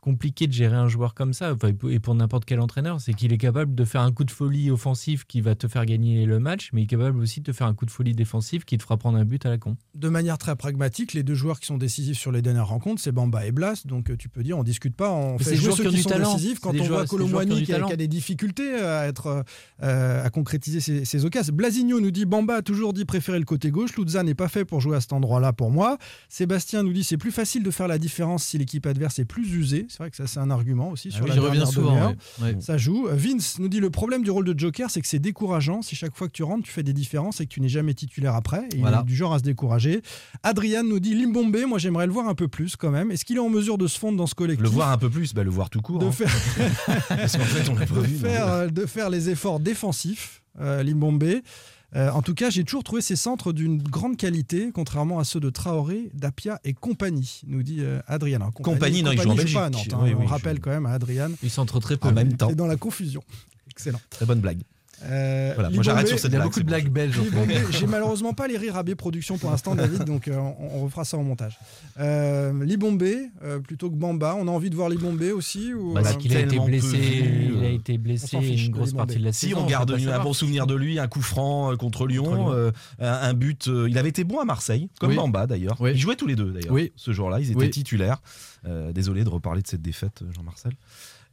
compliqué de gérer un joueur comme ça, et pour n'importe quel entraîneur, c'est qu'il est capable de faire un coup de folie offensif qui va te faire gagner le match, mais il est capable aussi de te faire un coup de folie défensif qui te fera prendre un but à la con. De manière très pragmatique, les deux joueurs qui sont décisifs sur les dernières rencontres, c'est Bamba et Blas, donc euh, tu peux dire, on discute pas, on fait jouer ceux qui, sont décisifs. Quand on voit Colomboigny qui, a des difficultés à, être, euh, à concrétiser ses, ses occasions. Blasigno nous dit Bamba a toujours dit préférer le côté gauche, Luzza n'est pas fait pour jouer à cet endroit-là pour moi. Sébastien nous dit c'est plus facile facile de faire la différence si l'équipe adverse est plus usée. C'est vrai que ça, c'est un argument aussi Ah sur oui, la reviens souvent, demi-heure. ouais. Ouais. Ça joue. Vince nous dit le problème du rôle de Joker, c'est que c'est décourageant. Si chaque fois que tu rentres, tu fais des différences et que tu n'es jamais titulaire après. Et Voilà. Il est du genre à se décourager. Adrian nous dit Limbombe, moi j'aimerais le voir un peu plus quand même. Est-ce qu'il est en mesure de se fondre dans ce collectif? Le voir un peu plus, bah, le voir tout court. de hein. faire, Parce qu'en fait, on l'a pas de, vu. donc. faire, de faire les efforts défensifs, euh, Limbombe. Euh, en tout cas, j'ai toujours trouvé ces centres d'une grande qualité, contrairement à ceux de Traoré, Dapia et compagnie, nous dit euh, Adrien. Alors, Compagnie, non, il joue en joue pas à Belgique. Nantes, hein. Oui, oui, on rappelle joue. quand même à Adrien. Il centre très peu. En même temps. C'est dans la confusion. Excellent. Très bonne blague. Euh, Voilà, moi j'arrête sur cette Il y a beaucoup de blagues belges. en fait. Limbombe, J'ai malheureusement pas les rires à B Productions pour l'instant, David, donc euh, on, on refera ça en montage. Euh, Libombe, euh, plutôt que Bamba, on a envie de voir Libombe aussi ou, Parce euh, qu'il a été blessé, il a été on blessé une grosse partie de la Si saison. on va garde un savoir. bon souvenir de lui, un coup franc contre Lyon, Contre Lyon. euh, un, un but. euh, il avait été bon à Marseille, comme Oui. Bamba d'ailleurs. Oui. Ils jouaient tous les deux d'ailleurs. Oui. Ce jour-là, ils étaient Oui. titulaires. Euh, désolé de reparler de cette défaite, Jean-Marcel.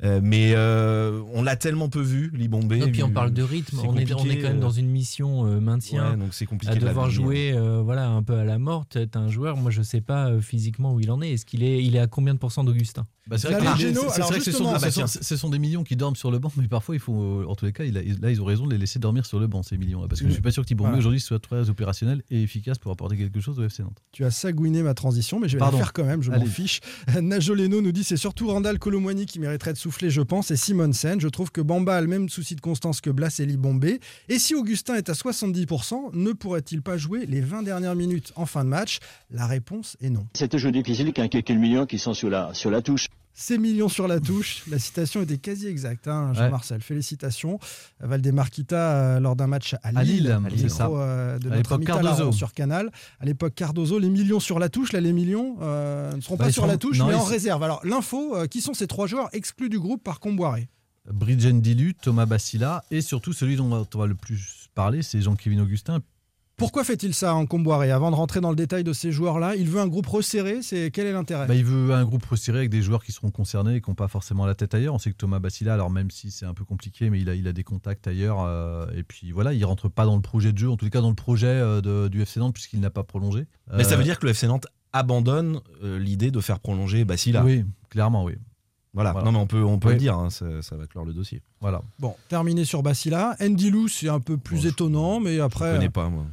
Euh, mais euh, on l'a tellement peu vu, Libombé. Et puis on parle de rythme, on est, on est compliqué, quand même euh, dans une mission euh, maintien. Ouais, donc c'est compliqué à de devoir jouer voilà un peu à la mort t'es un joueur moi je sais pas physiquement où il en est est-ce qu'il est il est à combien de pourcents d'Augustin? Bah, c'est vrai, que les alors vrai que ce sont, Ah bah ce des millions qui dorment sur le banc, mais parfois il faut, en tous les cas, il a- là ils ont raison de les laisser dormir sur le banc ces millions, parce que je suis pas sûr que Thibaut Voilà. aujourd'hui soit très opérationnel et efficace pour apporter quelque chose au FC Nantes. Tu as sagouiné ma transition, mais je vais Pardon. la faire quand même, je m'en fiche. Najoleno nous dit c'est surtout Randall Colomwani qui mériterait de souffler, je pense, et Simonsen. Je trouve que Bamba a le même souci de constance que Blas et Libombé. Et si Augustin est à 70%, ne pourrait-il pas jouer les 20 dernières minutes en fin de match? La réponse est non. C'est toujours difficile quand il y a quelques millions qui sont sur la, sur la touche. Ces millions sur la touche, la citation était quasi exacte, hein, Jean-Marcel. Félicitations. Valdemar Kita, euh, lors d'un match à Lille, À Lille, c'est ça. euh, de À notre ami Cardozo. Sur Canal. À l'époque, Cardozo, les millions sur la touche. Là, les millions euh, ne seront Bah, pas sur sont- la touche, non, mais en réserve. Alors, l'info, qui sont ces trois joueurs exclus du groupe par Comboiré Bridgen Dilu, Thomas Bassila et surtout celui dont on va, on va le plus parler, c'est Jean-Kévin Augustin. Pourquoi fait-il ça en Comboiré Avant de rentrer dans le détail de ces joueurs-là, il veut un groupe resserré. C'est Quel est l'intérêt? Bah, il veut un groupe resserré avec des joueurs qui seront concernés et qui n'ont pas forcément la tête ailleurs. On sait que Thomas Bassila, alors même si c'est un peu compliqué, mais il a, il a des contacts ailleurs. euh, et puis voilà, il rentre pas dans le projet de jeu, en tous les cas dans le projet euh, de- du FC Nantes, puisqu'il n'a pas prolongé. Mais ça Euh, veut dire que le FC Nantes abandonne euh, l'idée de faire prolonger Bassila. Oui, clairement, oui. Voilà. Voilà. Non, mais on peut, on peut Oui. le dire, hein, ça, ça va clore le dossier. Voilà. Bon, terminé sur Bassila. Ndilou, c'est un peu plus Bon, je- étonnant, mais Je après. connais pas, moi.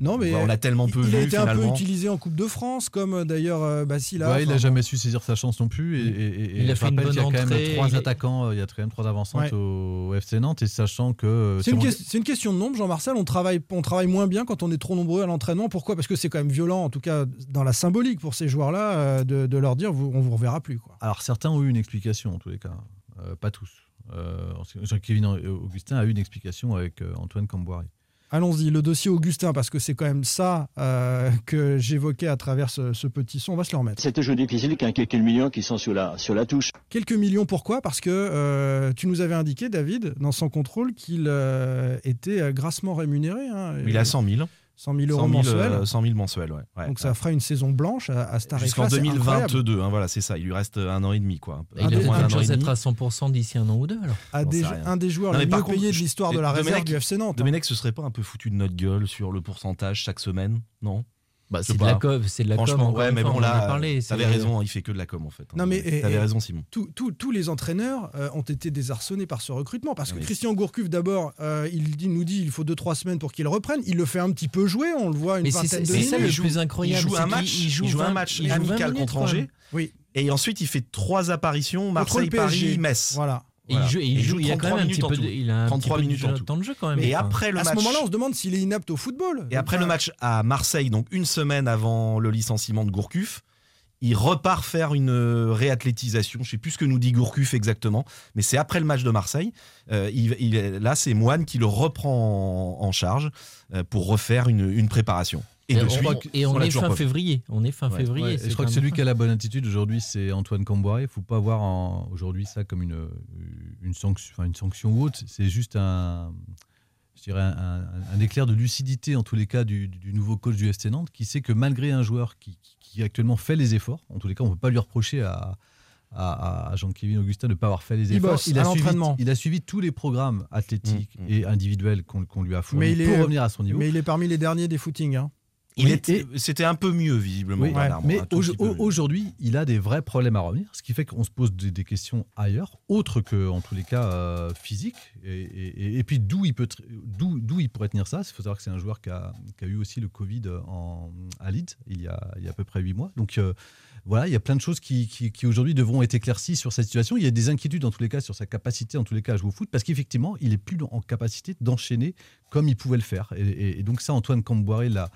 Non, mais on l'a tellement peu il vu a été un peu utilisé en Coupe de France, comme euh, d'ailleurs euh, Bassila. Ouais, il n'a jamais su saisir sa chance non plus. Et, et- et- Il a fait une bonne qu'il y a quand entrée, même trois il attaquants, euh, il y a quand même trois avancantes Ouais. au FC Nantes, et sachant que. C'est une, on- question de nombre, Jean-Marcel. On travaille, on travaille moins bien quand on est trop nombreux à l'entraînement. Pourquoi? Parce que c'est quand même violent, en tout cas dans la symbolique pour ces joueurs-là, de, de leur dire vous, on vous reverra plus. Quoi. Alors certains ont eu une explication en tous les cas, Euh, pas tous. Euh, Jean-Kévin Augustin a eu une explication avec euh, Antoine Camboire. Allons-y, le dossier Augustin, parce que c'est quand même ça euh, que j'évoquais à travers ce, ce petit son. On va se le remettre. C'est toujours difficile a quelques millions qui sont sur la, sur la touche. Quelques millions, pourquoi? Parce que euh, tu nous avais indiqué, David, dans son contrôle, qu'il euh, était grassement rémunéré. hein. Il a 100 000. 100 000 euros 100 000, mensuels. euh, 100 000 mensuels, ouais. ouais. Donc ça fera une saison blanche à, à tarif-là. Jusqu'en c'est incroyable. 2022, hein, voilà, c'est ça. Il lui reste un an et demi, quoi. il Un a chance d'être à 100% d'ici un an ou deux alors À des- un des joueurs Non, les mieux payés de l'histoire de la réserve Domenech- du FC Nantes. hein. Domenech, ce serait pas un peu foutu de notre gueule sur le pourcentage chaque semaine Non? Bah, c'est de la com c'est de la com Franchement, encore ouais, mais bon, là, parlé, t'avais c'est- raison, il fait que de la com, en fait. Non, mais, et- T'avais et- raison, Simon. Tous- les entraîneurs euh, ont été désarçonnés par ce recrutement. Parce que Oui. Christian Gourcuff, d'abord, euh, il dit- nous dit il faut 2-3 semaines pour qu'il reprenne. Il le fait un petit peu jouer, on le voit une mais c'est vingtaine de c'est ça minutes. le joue- plus incroyable il joue c'est un match, il joue, il joue un 20 match il joue 20 amical minutes, contre. Angers. Oui, Et ensuite, il fait trois apparitions Marseille. Paris, Metz. voilà. Et il joue, et il joue, il a quand 33 même un petit minutes en peu de, tout. il a un 33 petit peu minutes de en tout. temps de jeu quand même. Et Enfin, après le à match. ce moment-là, on se demande s'il est inapte au football. Et après le match à Marseille, donc une semaine avant le licenciement de Gourcuff, il repart faire une euh, réathlétisation. Je sais plus ce que nous dit Gourcuff exactement, mais c'est après le match de Marseille. Euh, il, il est- là, c'est Moine qui le reprend en, en charge euh, pour refaire une, une préparation. Et, on, et on l'a est fin février. On est fin Ouais. février. Ouais, et je crois que celui qui a la bonne attitude aujourd'hui, c'est Antoine Camboire. Il ne faut pas voir aujourd'hui ça comme une, une, sanction, enfin, une sanction ou autre. C'est juste un, je dirais un, un- un éclair de lucidité, en tous les cas, du, du nouveau coach du FC Nantes, qui sait que malgré un joueur qui, qui- qui actuellement fait les efforts, en tous les cas, on ne peut pas lui reprocher à, à, à Jean-Kévin Augustin de ne pas avoir fait les Il efforts. bosse à a, suivi, l'entraînement. il a suivi tous les programmes athlétiques Mm, mm. et individuels qu'on lui a fournis il pour est- revenir à son niveau. Mais il est parmi les derniers des footings. hein. Il Oui, était- C'était un peu mieux, visiblement. Oui, Bernard, mais au- aujourd'hui, il a des vrais problèmes à revenir, ce qui fait qu'on se pose des, des questions ailleurs, autres que, en tous les cas, euh, physiques. Et, et- et puis, d'où il, peut d'où, d'où il pourrait tenir ça? Il faut savoir que c'est un joueur qui a, qui a eu aussi le Covid en, à Leeds il y, a, il y a à peu près huit mois. Donc, euh, voilà, il y a plein de choses qui, qui, qui aujourd'hui devront être éclaircies sur cette situation. Il y a des inquiétudes, en tous les cas, sur sa capacité, en tous les cas, à jouer au foot, parce qu'effectivement, il est plus en capacité d'enchaîner comme il pouvait le faire. Et donc, ça, Antoine Camboiré l'a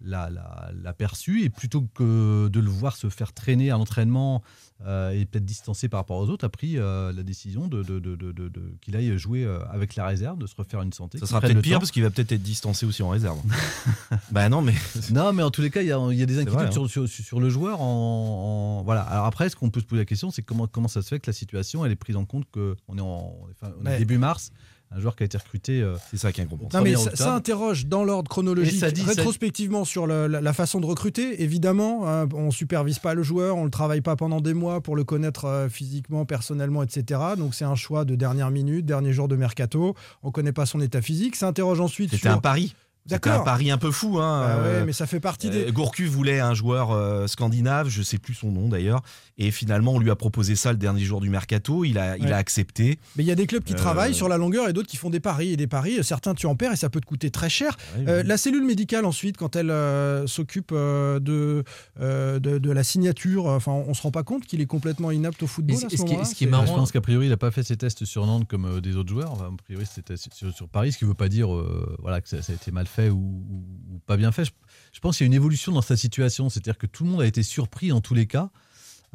l'a, l'a- l'a perçu et plutôt que de le voir se faire traîner à l'entraînement euh, et peut-être distancé par rapport aux autres, a pris euh, la décision de, de- de- de- qu'il aille jouer euh, avec la réserve, de se refaire une santé. Ça sera peut-être pire temps. parce qu'il va peut-être être distancé aussi en réserve. bah non, mais. Non, mais en tous les cas, il y a, il y a des inquiétudes vrai, hein. sur, sur- sur le joueur. En, en- voilà. Alors après, ce qu'on peut se poser la question, c'est comment, comment ça se fait que la situation, elle est prise en compte qu'on est en on est Ouais. début mars, un joueur qui a été recruté. euh, C'est ça qui est incompréhensible. Non, mais 1er ça, interroge dans l'ordre chronologique, ça dit- ça- rétrospectivement sur la, la façon de recruter. Évidemment, hein, on supervise pas le joueur, on le travaille pas pendant des mois pour le connaître euh, physiquement, personnellement, etc. Donc c'est un choix de dernière minute, dernier jour de mercato. On connaît pas son état physique. Ça interroge ensuite C'était sur. un pari. C'était D'accord. un pari un peu fou. Hein. Ah ouais, euh, mais ça fait partie des. Euh, Gourcuff voulait un joueur euh, scandinave, je sais plus son nom d'ailleurs, et finalement on lui a proposé ça le dernier jour du mercato, il a, il a accepté. Mais il y a des clubs qui Euh, travaillent sur la longueur et d'autres qui font des paris. Et des paris, certains tu en perds et ça peut te coûter très cher. Ouais, Euh, la cellule médicale ensuite, quand elle euh, s'occupe euh, de, euh, de, de la signature, enfin, on, on se rend pas compte qu'il est complètement inapte au football Et à ce- qui est- moment-là. ce qui est C'est- marrant- Je pense qu'a priori, il n'a pas fait ses tests sur Nantes comme euh, des autres joueurs. Enfin, a priori, c'était sur, sur Paris, ce qui ne veut pas dire euh, voilà, que ça, ça a été mal fait ou, ou- ou pas bien fait. Je, je pense qu'il y a une évolution dans sa situation. C'est-à-dire que tout le monde a été surpris en tous les cas,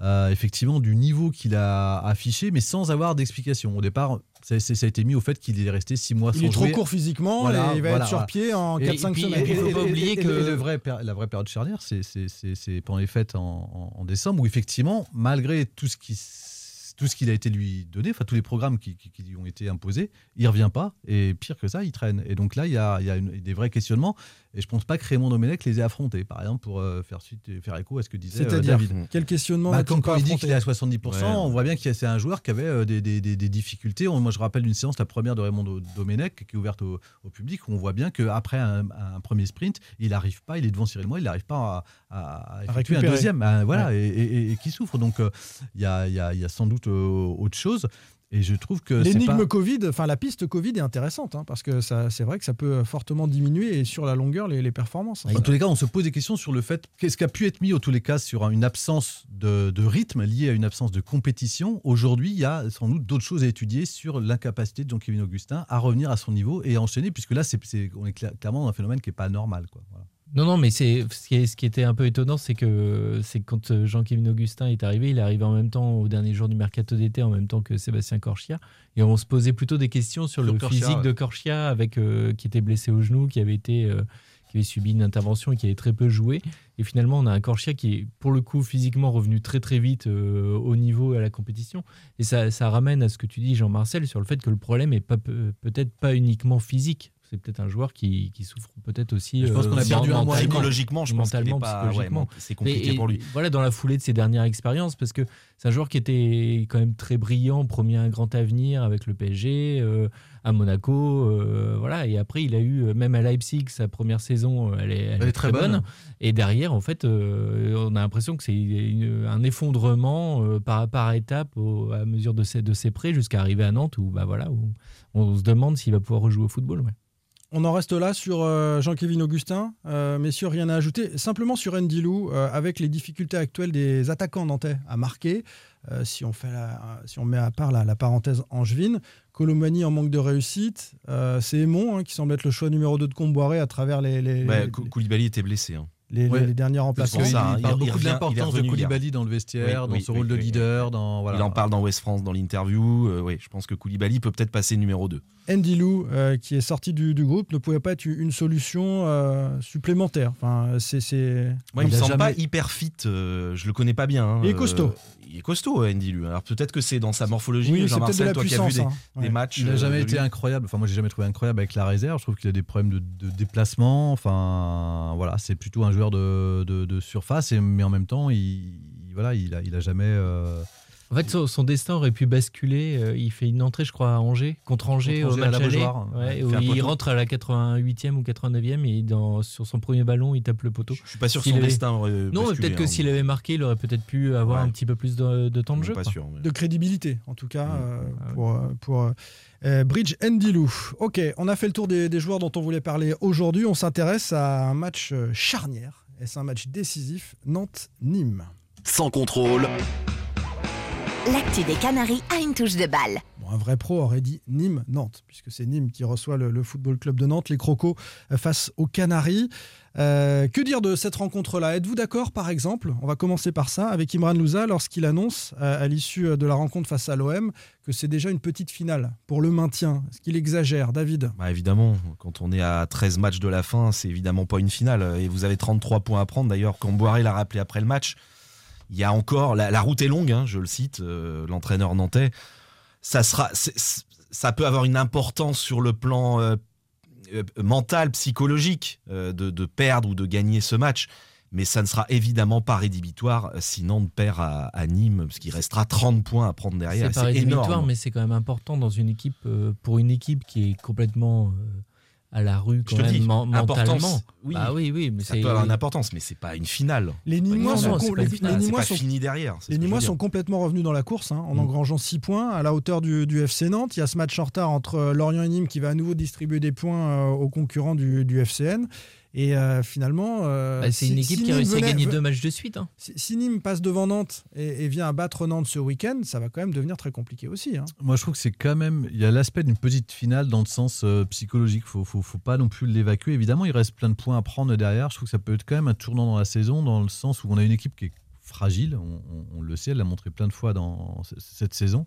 euh, effectivement, du niveau qu'il a affiché, mais sans avoir d'explication. Au départ, ça, c'est- ça a été mis au fait qu'il est resté six mois Il sans est trop jouer. court physiquement Voilà, et il va voilà, être sur voilà. pied en Et- 4-5 et puis- semaines. et- faut pas oublier que- le vrai la vraie période charnière, c'est- pendant les fêtes en, en- en décembre, où effectivement, malgré tout ce qui tout ce qu'il a été lui donné, enfin tous les programmes qui, lui ont été imposés, il revient pas et pire que ça, il traîne. Et donc là, il y a, des vrais questionnements et je pense pas que Raymond Domenech les ait affrontés, par exemple, pour euh, faire suite faire écho à ce que disait euh, C'est-à-dire, David. quel questionnement Bah, quand, quand il dit qu'il est à 70%, Ouais. on voit bien que c'est un joueur qui avait euh, des, des- des- des difficultés. On- moi, je rappelle une séance, la première de Raymond Do- Domenech, qui est ouverte au, au public, où on voit bien qu'après un, un premier sprint, il n'arrive pas, il est devant Cyril Moy, il n'arrive pas à, à- à effectuer un deuxième. Ah, voilà, et, et- et qui souffre. Donc, euh, il y, a, il y a- il y a sans doute euh, autre chose. Et je trouve que c'est L'énigme pas... Covid, enfin la piste Covid est intéressante hein, parce que ça, c'est vrai que ça peut fortement diminuer et sur la longueur les, les performances. En tous les cas, on se pose des questions sur le fait qu'est-ce qui a pu être mis, en tous les cas, sur une absence de, de rythme liée à une absence de compétition. Aujourd'hui, il y a sans doute d'autres choses à étudier sur l'incapacité de Jean-Kévin Augustin à revenir à son niveau et à enchaîner, puisque là, c'est, on est cla- clairement dans un phénomène qui n'est pas normal. Quoi. Voilà. Non, non, mais c'est ce qui, est- ce qui était un peu étonnant, c'est que c'est quand euh, Jean-Kévin Augustin est arrivé, il est arrivé en même temps au dernier jour du mercato d'été, en même temps que Sébastien Corchia, et on se posait plutôt des questions sur, Sur le Corchia, physique ouais. de Corchia, avec euh, qui était blessé au genou, qui avait été euh, qui avait subi une intervention et qui avait très peu joué. Et finalement, on a un Corchia qui est pour le coup physiquement revenu très très vite euh, au niveau à la compétition. Et ça, ça ramène à ce que tu dis, Jean-Marcel, sur le fait que le problème est peut-être pas uniquement physique. C'est peut-être un joueur qui, qui souffre peut-être aussi. Je pense qu'on a euh, perdu un mois. Psychologiquement, je pense mentalement, pas. ouais, psychologiquement. c'est compliqué et- pour lui. Voilà, dans la foulée de ses dernières expériences, parce que c'est un joueur qui était quand même très brillant, promis un grand avenir avec le PSG, euh, à Monaco, euh, voilà. Et après, il a eu, euh, même à Leipzig, sa première saison, euh, elle est, elle est très, bonne. Et derrière, en fait, euh, on a l'impression que c'est un effondrement euh, par, par étape au- à mesure de ses, de ses prêts jusqu'à arriver à Nantes, où, bah, voilà, où on se demande s'il va pouvoir rejouer au football. ouais. On en reste là sur euh, Jean-Kévin Augustin. Euh, messieurs, rien à ajouter. Simplement sur Andy Lou, euh, avec les difficultés actuelles des attaquants nantais à marquer, euh, si, on fait la- si on met à part la, la parenthèse angevine, Colomani en manque de réussite, euh, c'est Aymon hein, qui semble être le choix numéro 2 de Comboiré à travers les, les, Bah, les- Cou- Koulibaly était blessé. hein. les- Ouais. les derniers remplacements. ça, hein. il il- parle il beaucoup revient- de l'importance de hier. Koulibaly dans le vestiaire, Oui, dans oui, ce oui, rôle de oui, leader. Dans, voilà. Il en parle dans West France dans l'interview. Euh, oui, je pense que Koulibaly peut peut-être passer numéro 2. Andy Lou, euh, qui est sorti du, du groupe, ne pouvait pas être une solution euh, supplémentaire. Enfin, c'est, c'est... Moi, il Il me semble jamais- pas hyper fit. euh, je le connais pas bien. hein, Il est euh, costaud. il est costaud, Andy Lu. Alors peut-être que c'est dans sa morphologie. Oui, c'est peut-être de Jean-Marcel, la toi qui as vu puissance. des, hein. des Ouais. matchs. Il n'a euh, jamais été lui. incroyable. Enfin, moi, j'ai jamais trouvé incroyable avec la réserve. Je trouve qu'il a des problèmes de, de déplacement. Enfin, voilà, c'est plutôt un joueur de, de- de surface, et, mais en même temps, il, il- voilà, il a, il a jamais. En fait, son, son destin aurait pu basculer. euh, il fait une entrée, je crois, à Angers, contre Angers, Contre au Angers, à match la aller. Beaujoire. Ouais, Il où fait un il poteau. rentre à la 88e ou 89e et dans, sur son premier ballon, il tape le poteau. Je suis pas sûr que son avait- destin aurait. Non, peut-être que hein. s'il avait marqué, il aurait peut-être pu avoir Ouais. un petit peu plus de, de temps de jeu. Pas sûr. mais- de crédibilité, en tout cas, Mm. euh, Ah pour, euh, pour euh, euh, Bridge Ndilou. Ok, on a fait le tour des, des joueurs dont on voulait parler aujourd'hui. On s'intéresse à un match charnière. Est-ce un match décisif Nantes-Nîmes? Sans contrôle, L'actu des Canaries a une touche de balle. Bon, un vrai pro aurait dit Nîmes-Nantes, puisque c'est Nîmes qui reçoit le, le Football Club de Nantes, les Crocos euh, face aux Canaries. Euh, que dire de cette rencontre-là? Êtes-vous d'accord, par exemple, on va commencer par ça, avec Imran Louza, lorsqu'il annonce, euh, à l'issue de la rencontre face à l'OM, que c'est déjà une petite finale pour le maintien Est-ce qu'il exagère, David? Bah évidemment, quand on est à 13 matchs de la fin, c'est évidemment pas une finale. Et vous avez 33 points à prendre. D'ailleurs, quand Boiré l'a rappelé après le match, il y a encore. La, la route est longue, hein, je le cite, euh, l'entraîneur nantais. Ça, sera, ça peut avoir une importance sur le plan euh, euh, mental, psychologique, de, de perdre ou de gagner ce match. Mais ça ne sera évidemment pas rédhibitoire si Nantes perd à, à Nîmes, parce qu'il restera 30 points à prendre derrière. C'est pas rédhibitoire, énorme. mais c'est quand même important dans une équipe, pour une équipe qui est complètement à la rue quand Je te même dis, mentalement. oui. Bah oui, oui, mais ça c'est peut avoir une importance, mais c'est pas une finale. Les Nîmois, sont, les- les Nîmois sont- derrière. les Nîmois complètement revenus dans la course hein, en Mm. engrangeant 6 points à la hauteur du, du FC Nantes. Il y a ce match en retard entre euh, Lorient et Nîmes qui va à nouveau distribuer des points euh, aux concurrents du, du FCN. Et euh, finalement. euh, Bah, c'est si- une équipe si qui a réussi à gagner deux matchs de suite. hein. Si, si Nîmes passe devant Nantes et, et vient à battre Nantes ce week-end, ça va quand même devenir très compliqué aussi. hein. Moi, je trouve que c'est quand même. Il y a l'aspect d'une petite finale dans le sens euh, psychologique. Faut, faut, faut pas non plus l'évacuer. Évidemment, il reste plein de points à prendre derrière. Je trouve que ça peut être quand même un tournant dans la saison, dans le sens où on a une équipe qui est fragile. On, on- on le sait, elle l'a montré plein de fois dans cette saison.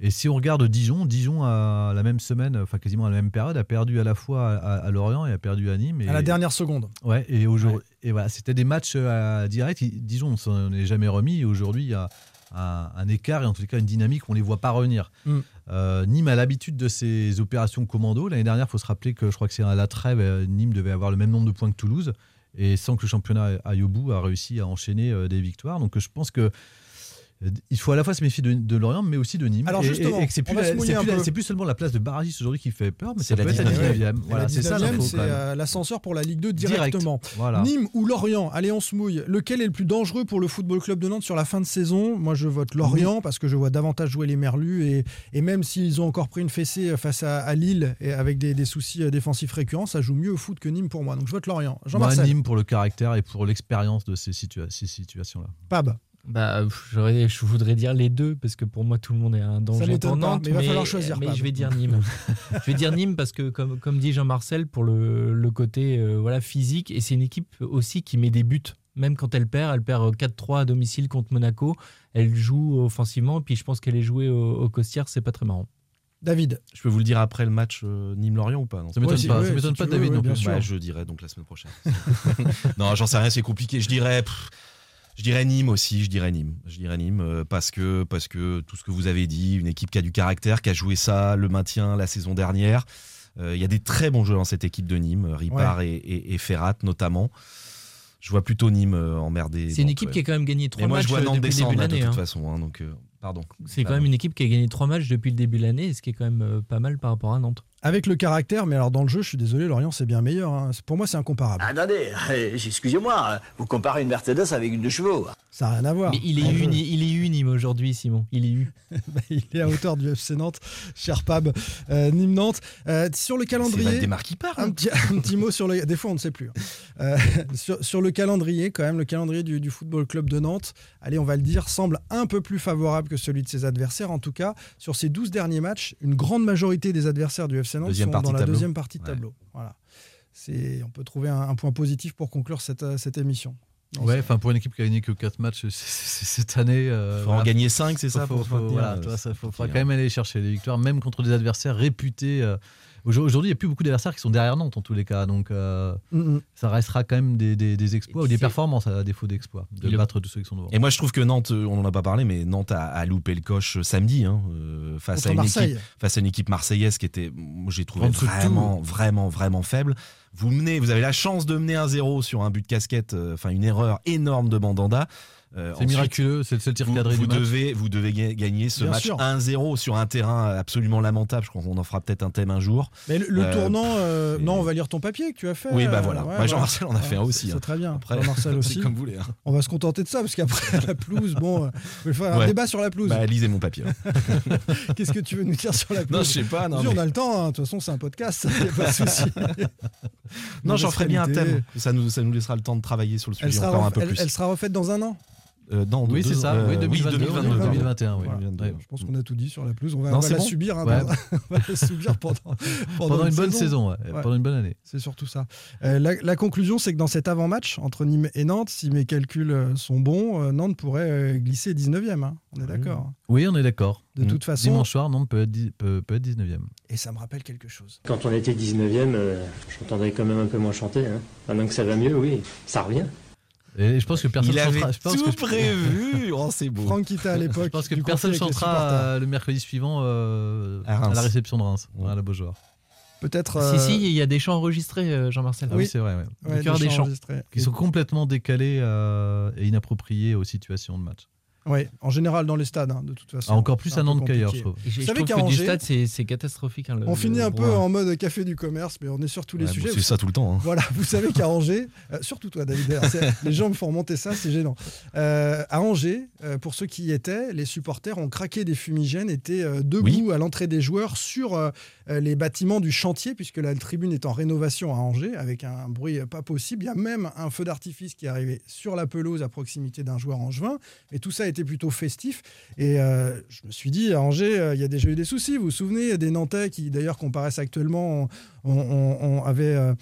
Et si on regarde Dijon, Dijon à la même semaine, enfin quasiment à la même période, a perdu à la fois à, à Lorient et a perdu à Nîmes. Et, À la dernière seconde. Ouais, et aujourd'hui, et voilà, c'était des matchs euh, à direct. Dijon, on s'en est jamais remis. Aujourd'hui, il y a un, un écart et en tout cas une dynamique, on les voit pas revenir. Mm. Euh, Nîmes a l'habitude de ces opérations commando. L'année dernière, il faut se rappeler que je crois que c'est à la trêve, euh, Nîmes devait avoir le même nombre de points que Toulouse. Et sans que le championnat aille au bout, a réussi à enchaîner des victoires. Donc je pense que il faut à la fois se méfier de, de Lorient, mais aussi de Nîmes. Alors, justement, et, et que c'est plus, seulement la place de barragiste aujourd'hui qui fait peur, mais C'est la peut être la 19e. 19e. Voilà, c'est ça 19e, l'info. c'est euh, l'ascenseur pour la Ligue 2 Direct. directement. Voilà. Nîmes ou Lorient Allez, on se mouille. Lequel est le plus dangereux pour le Football Club de Nantes sur la fin de saison? Moi, je vote Lorient parce que je vois davantage jouer les Merlus. Et, et même s'ils ont encore pris une fessée face à, à Lille et avec des, des soucis euh, défensifs récurrents, ça joue mieux au foot que Nîmes pour moi. Donc, je vote Lorient. Moi, Jean-Marcel, Nîmes pour le caractère et pour l'expérience de ces, situa- ces situations-là. Pab. Bah, je voudrais dire les deux parce que pour moi tout le monde est un danger pour pas, Nantes, mais il va falloir choisir, Mais je vais dire Nîmes. je vais dire Nîmes parce que comme, comme dit Jean-Marcel pour le, le côté euh, voilà physique et c'est une équipe aussi qui met des buts. Même quand elle perd, elle perd 4-3 à domicile contre Monaco. Elle joue offensivement et puis je pense qu'elle est jouée au, au Costière, c'est pas très marrant. David. Je peux vous le dire après le match euh, Nîmes-Lorient ou pas non? Ça m'étonne Ouais, pas, ouais, ça m'étonne si pas tu de veux, David ouais, non plus. Bah, je dirais donc la semaine prochaine. non, j'en sais rien, c'est compliqué. Je dirais, pff, je dirais Nîmes aussi. Je dirais Nîmes. Je dirais Nîmes euh, parce que parce que tout ce que vous avez dit, une équipe qui a du caractère, qui a joué ça, le maintien la saison dernière. Euh, Il y a des très bons joueurs dans cette équipe de Nîmes, Ripard et, et, et Ferrat notamment. Je vois plutôt Nîmes euh, emmerder. C'est une équipe ouais. qui a quand même gagné trois moi, matchs je vois Nantes descendre de là, de l'année. toute hein. façon. hein, donc, euh, pardon. C'est quand même une équipe qui a gagné trois matchs depuis le début de l'année, ce qui est quand même euh, pas mal par rapport à Nantes. Avec le caractère, mais alors dans le jeu, je suis désolé, Lorient, c'est bien meilleur. hein. Pour moi, c'est incomparable. Attendez, euh, excusez-moi, vous comparez une Mercedes avec une de chevaux. Ça n'a rien à voir. Mais il est Un peu. eu, il est eu Nîmes aujourd'hui, Simon. Il est eu. Bah, il est à hauteur du FC Nantes, cher Pab, euh, Nîmes-Nantes. Euh, sur le C'est calendrier. Valdemar qui parle. Un petit, un petit mot sur le. Des fois, on ne sait plus. hein. Euh, sur, sur le calendrier, quand même, le calendrier du, du Football Club de Nantes, allez, on va le dire, semble un peu plus favorable que celui de ses adversaires. En tout cas, sur ces 12 derniers matchs, une grande majorité des adversaires du FC Nantes Deuxième sont dans de la tableau. deuxième partie de Ouais. tableau. Voilà. C'est, on peut trouver un, un point positif pour conclure cette, euh, cette émission. Non, Ouais, enfin pour une équipe qui a gagné que 4 matchs c- c- cette année. euh, Faut voilà. en gagner 5, c'est Faut- ça faut, faut- voilà, euh, ça, faut, hein. quand même aller chercher des victoires, même contre des adversaires réputés. euh. Aujourd- Aujourd'hui, il n'y a plus beaucoup d'adversaires qui sont derrière Nantes en tous les cas, donc euh, Mm, ça restera quand même des, des- des exploits ou des performances à défaut d'exploits, de le- battre tous ceux qui sont devant. Et moi, je trouve que Nantes, euh, on n'en a pas parlé, mais Nantes a, a loupé le coche euh, samedi hein, euh, face, Contre à une Marseille. équipe, face à une équipe marseillaise qui était, moi, j'ai trouvé vraiment, vraiment, vraiment faible. Vous menez, vous avez la chance de mener un 0 sur un but de casquette, euh, enfin une erreur énorme de Mandanda. Euh, C'est miraculeux, c'est le seul tir vous, cadré vous du match. devez, vous devez ga- gagner ce Bien match sûr. 1-0 sur un terrain absolument lamentable. Je crois qu'on en fera peut-être un thème un jour. Mais le, le Euh, tournant, euh, non, on va lire ton papier que tu as fait. Oui, bah voilà. ouais, Bah, Jean-Marcel en a fait un aussi, C'est hein. très bien. Après, Jean-Marcel aussi. comme vous voulez. hein. On va se contenter de ça parce qu'après la pelouse, bon, euh, je vais faire un Ouais. débat sur la pelouse. Bah, lisez mon papier. Qu'est-ce que tu veux nous dire sur la pelouse non, je sais pas. Non, mais- on a le temps, hein. de toute façon, c'est un podcast, il n'y a pas de souci. Non j'en ferai bien un thème. Ça nous, ça nous laissera le temps de travailler sur le sujet encore un peu elle- plus. elle sera refaite dans un an Euh, dans Oui, c'est ça. euh, oui, 2022, 2022, 2021. oui. Voilà. 2022. Ouais. Je pense qu'on a tout dit sur la pelouse. On va, Non, on va c'est la bon subir. hein, Ouais. pendant- on va la subir pendant, pendant, Pendant une bonne saison, ouais. Ouais. pendant une bonne année. C'est surtout ça. Euh, la, la conclusion, c'est que dans cet avant-match entre Nîmes et Nantes, si mes calculs euh, sont bons, euh, Nantes pourrait euh, glisser 19e. hein. On est d'accord. Oui, on est d'accord. De Mm. toute façon, Dimanche soir, Nantes peut être, dix- peut, peut être 19e. et ça me rappelle quelque chose. Quand on était 19ème, euh, j'entendais quand même un peu moins chanter. Hein. Maintenant que ça va mieux, oui, ça revient. Et je pense que personne Il chantera. avait Je pense tout que, prévu. Oh, c'est beau. Franck Kita à l'époque. je pense que personne chantera euh, le mercredi suivant euh, À la réception de Reims, Ouais. à la Beaujoire. Peut-être. Si, euh, si, il y a des chants enregistrés, euh, Jean-Marcel. Ah oui, c'est vrai. ouais. ouais, cœur des chants. enregistrés. Qui sont complètement décalés euh, et inappropriés aux situations de match. Oui, en général dans les stades, hein, de toute façon. Ah, encore plus à Nantes qu'ailleurs, je trouve. Et je, Vous je savez trouve qu'à que du Angers- stade, c'est c'est catastrophique. hein, le- On le finit un peu en mode café du commerce, mais on est sur tous les Ouais, sujets. c'est ça tout le temps. hein. Voilà, vous savez qu'à Angers, euh, surtout toi David, les gens me font remonter ça, c'est gênant. Euh, à Angers, euh, pour ceux qui y étaient, les supporters ont craqué des fumigènes, étaient euh, debout à l'entrée des joueurs sur les bâtiments du chantier, puisque la tribune est en rénovation à Angers, avec un bruit pas possible. Il y a même un feu d'artifice qui est arrivé sur la pelouse à proximité d'un joueur angevin, mais tout ça plutôt festif. Et euh, je me suis dit, à Angers, euh, il y a déjà eu des soucis. Vous vous souvenez des Nantais qui, d'ailleurs, comparaissent actuellement, on, on- on avait euh,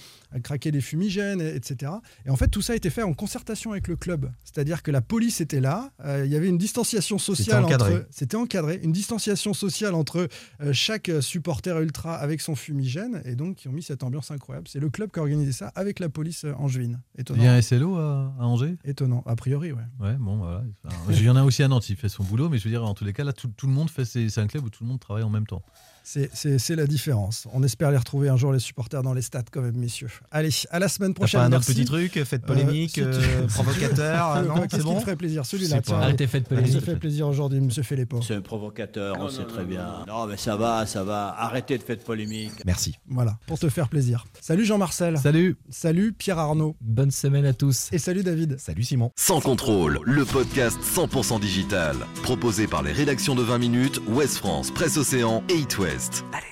craqué des fumigènes, et- etc. Et en fait, tout ça a été fait en concertation avec le club. C'est-à-dire que la police était là, euh, il y avait une distanciation sociale encadré. entre. C'était encadré, une distanciation sociale entre euh, chaque supporter ultra avec son fumigène, et donc qui ont mis cette ambiance incroyable. C'est le club qui a organisé ça avec la police angevine. Étonnant. Il y a un SLO à, à Angers? Étonnant, a priori, ouais. Ouais, bon, voilà. Enfin, Il y en a aussi à Nantes, il fait son boulot, mais je veux dire, en tous les cas, là, tout, tout le monde fait. ses- C'est un club où tout le monde travaille en même temps. C'est- la différence. On espère les retrouver un jour, les supporters, dans les stades, quand même, messieurs. Allez, à la semaine prochaine. pas un autre petit truc, faites polémique, Euh, euh, provocateur, Euh, non, c'est Qu'est-ce qui bon te ferait plaisir Celui-là, tiens. pas. Arrêtez, faites Ça polémique. fait plaisir aujourd'hui, monsieur Philippot. C'est un provocateur, on sait très bien. Non, mais ça va, ça va. Arrêtez de faire polémique. Merci. Voilà, pour te faire plaisir. Salut Jean-Marcel. Salut Salut Pierre Arnaud. Bonne semaine à tous. Et salut David. Salut Simon. Sans contrôle, le podcast 100% digital. Proposé par les rédactions de 20 minutes, Ouest France, Presse Océan et It West. Allez,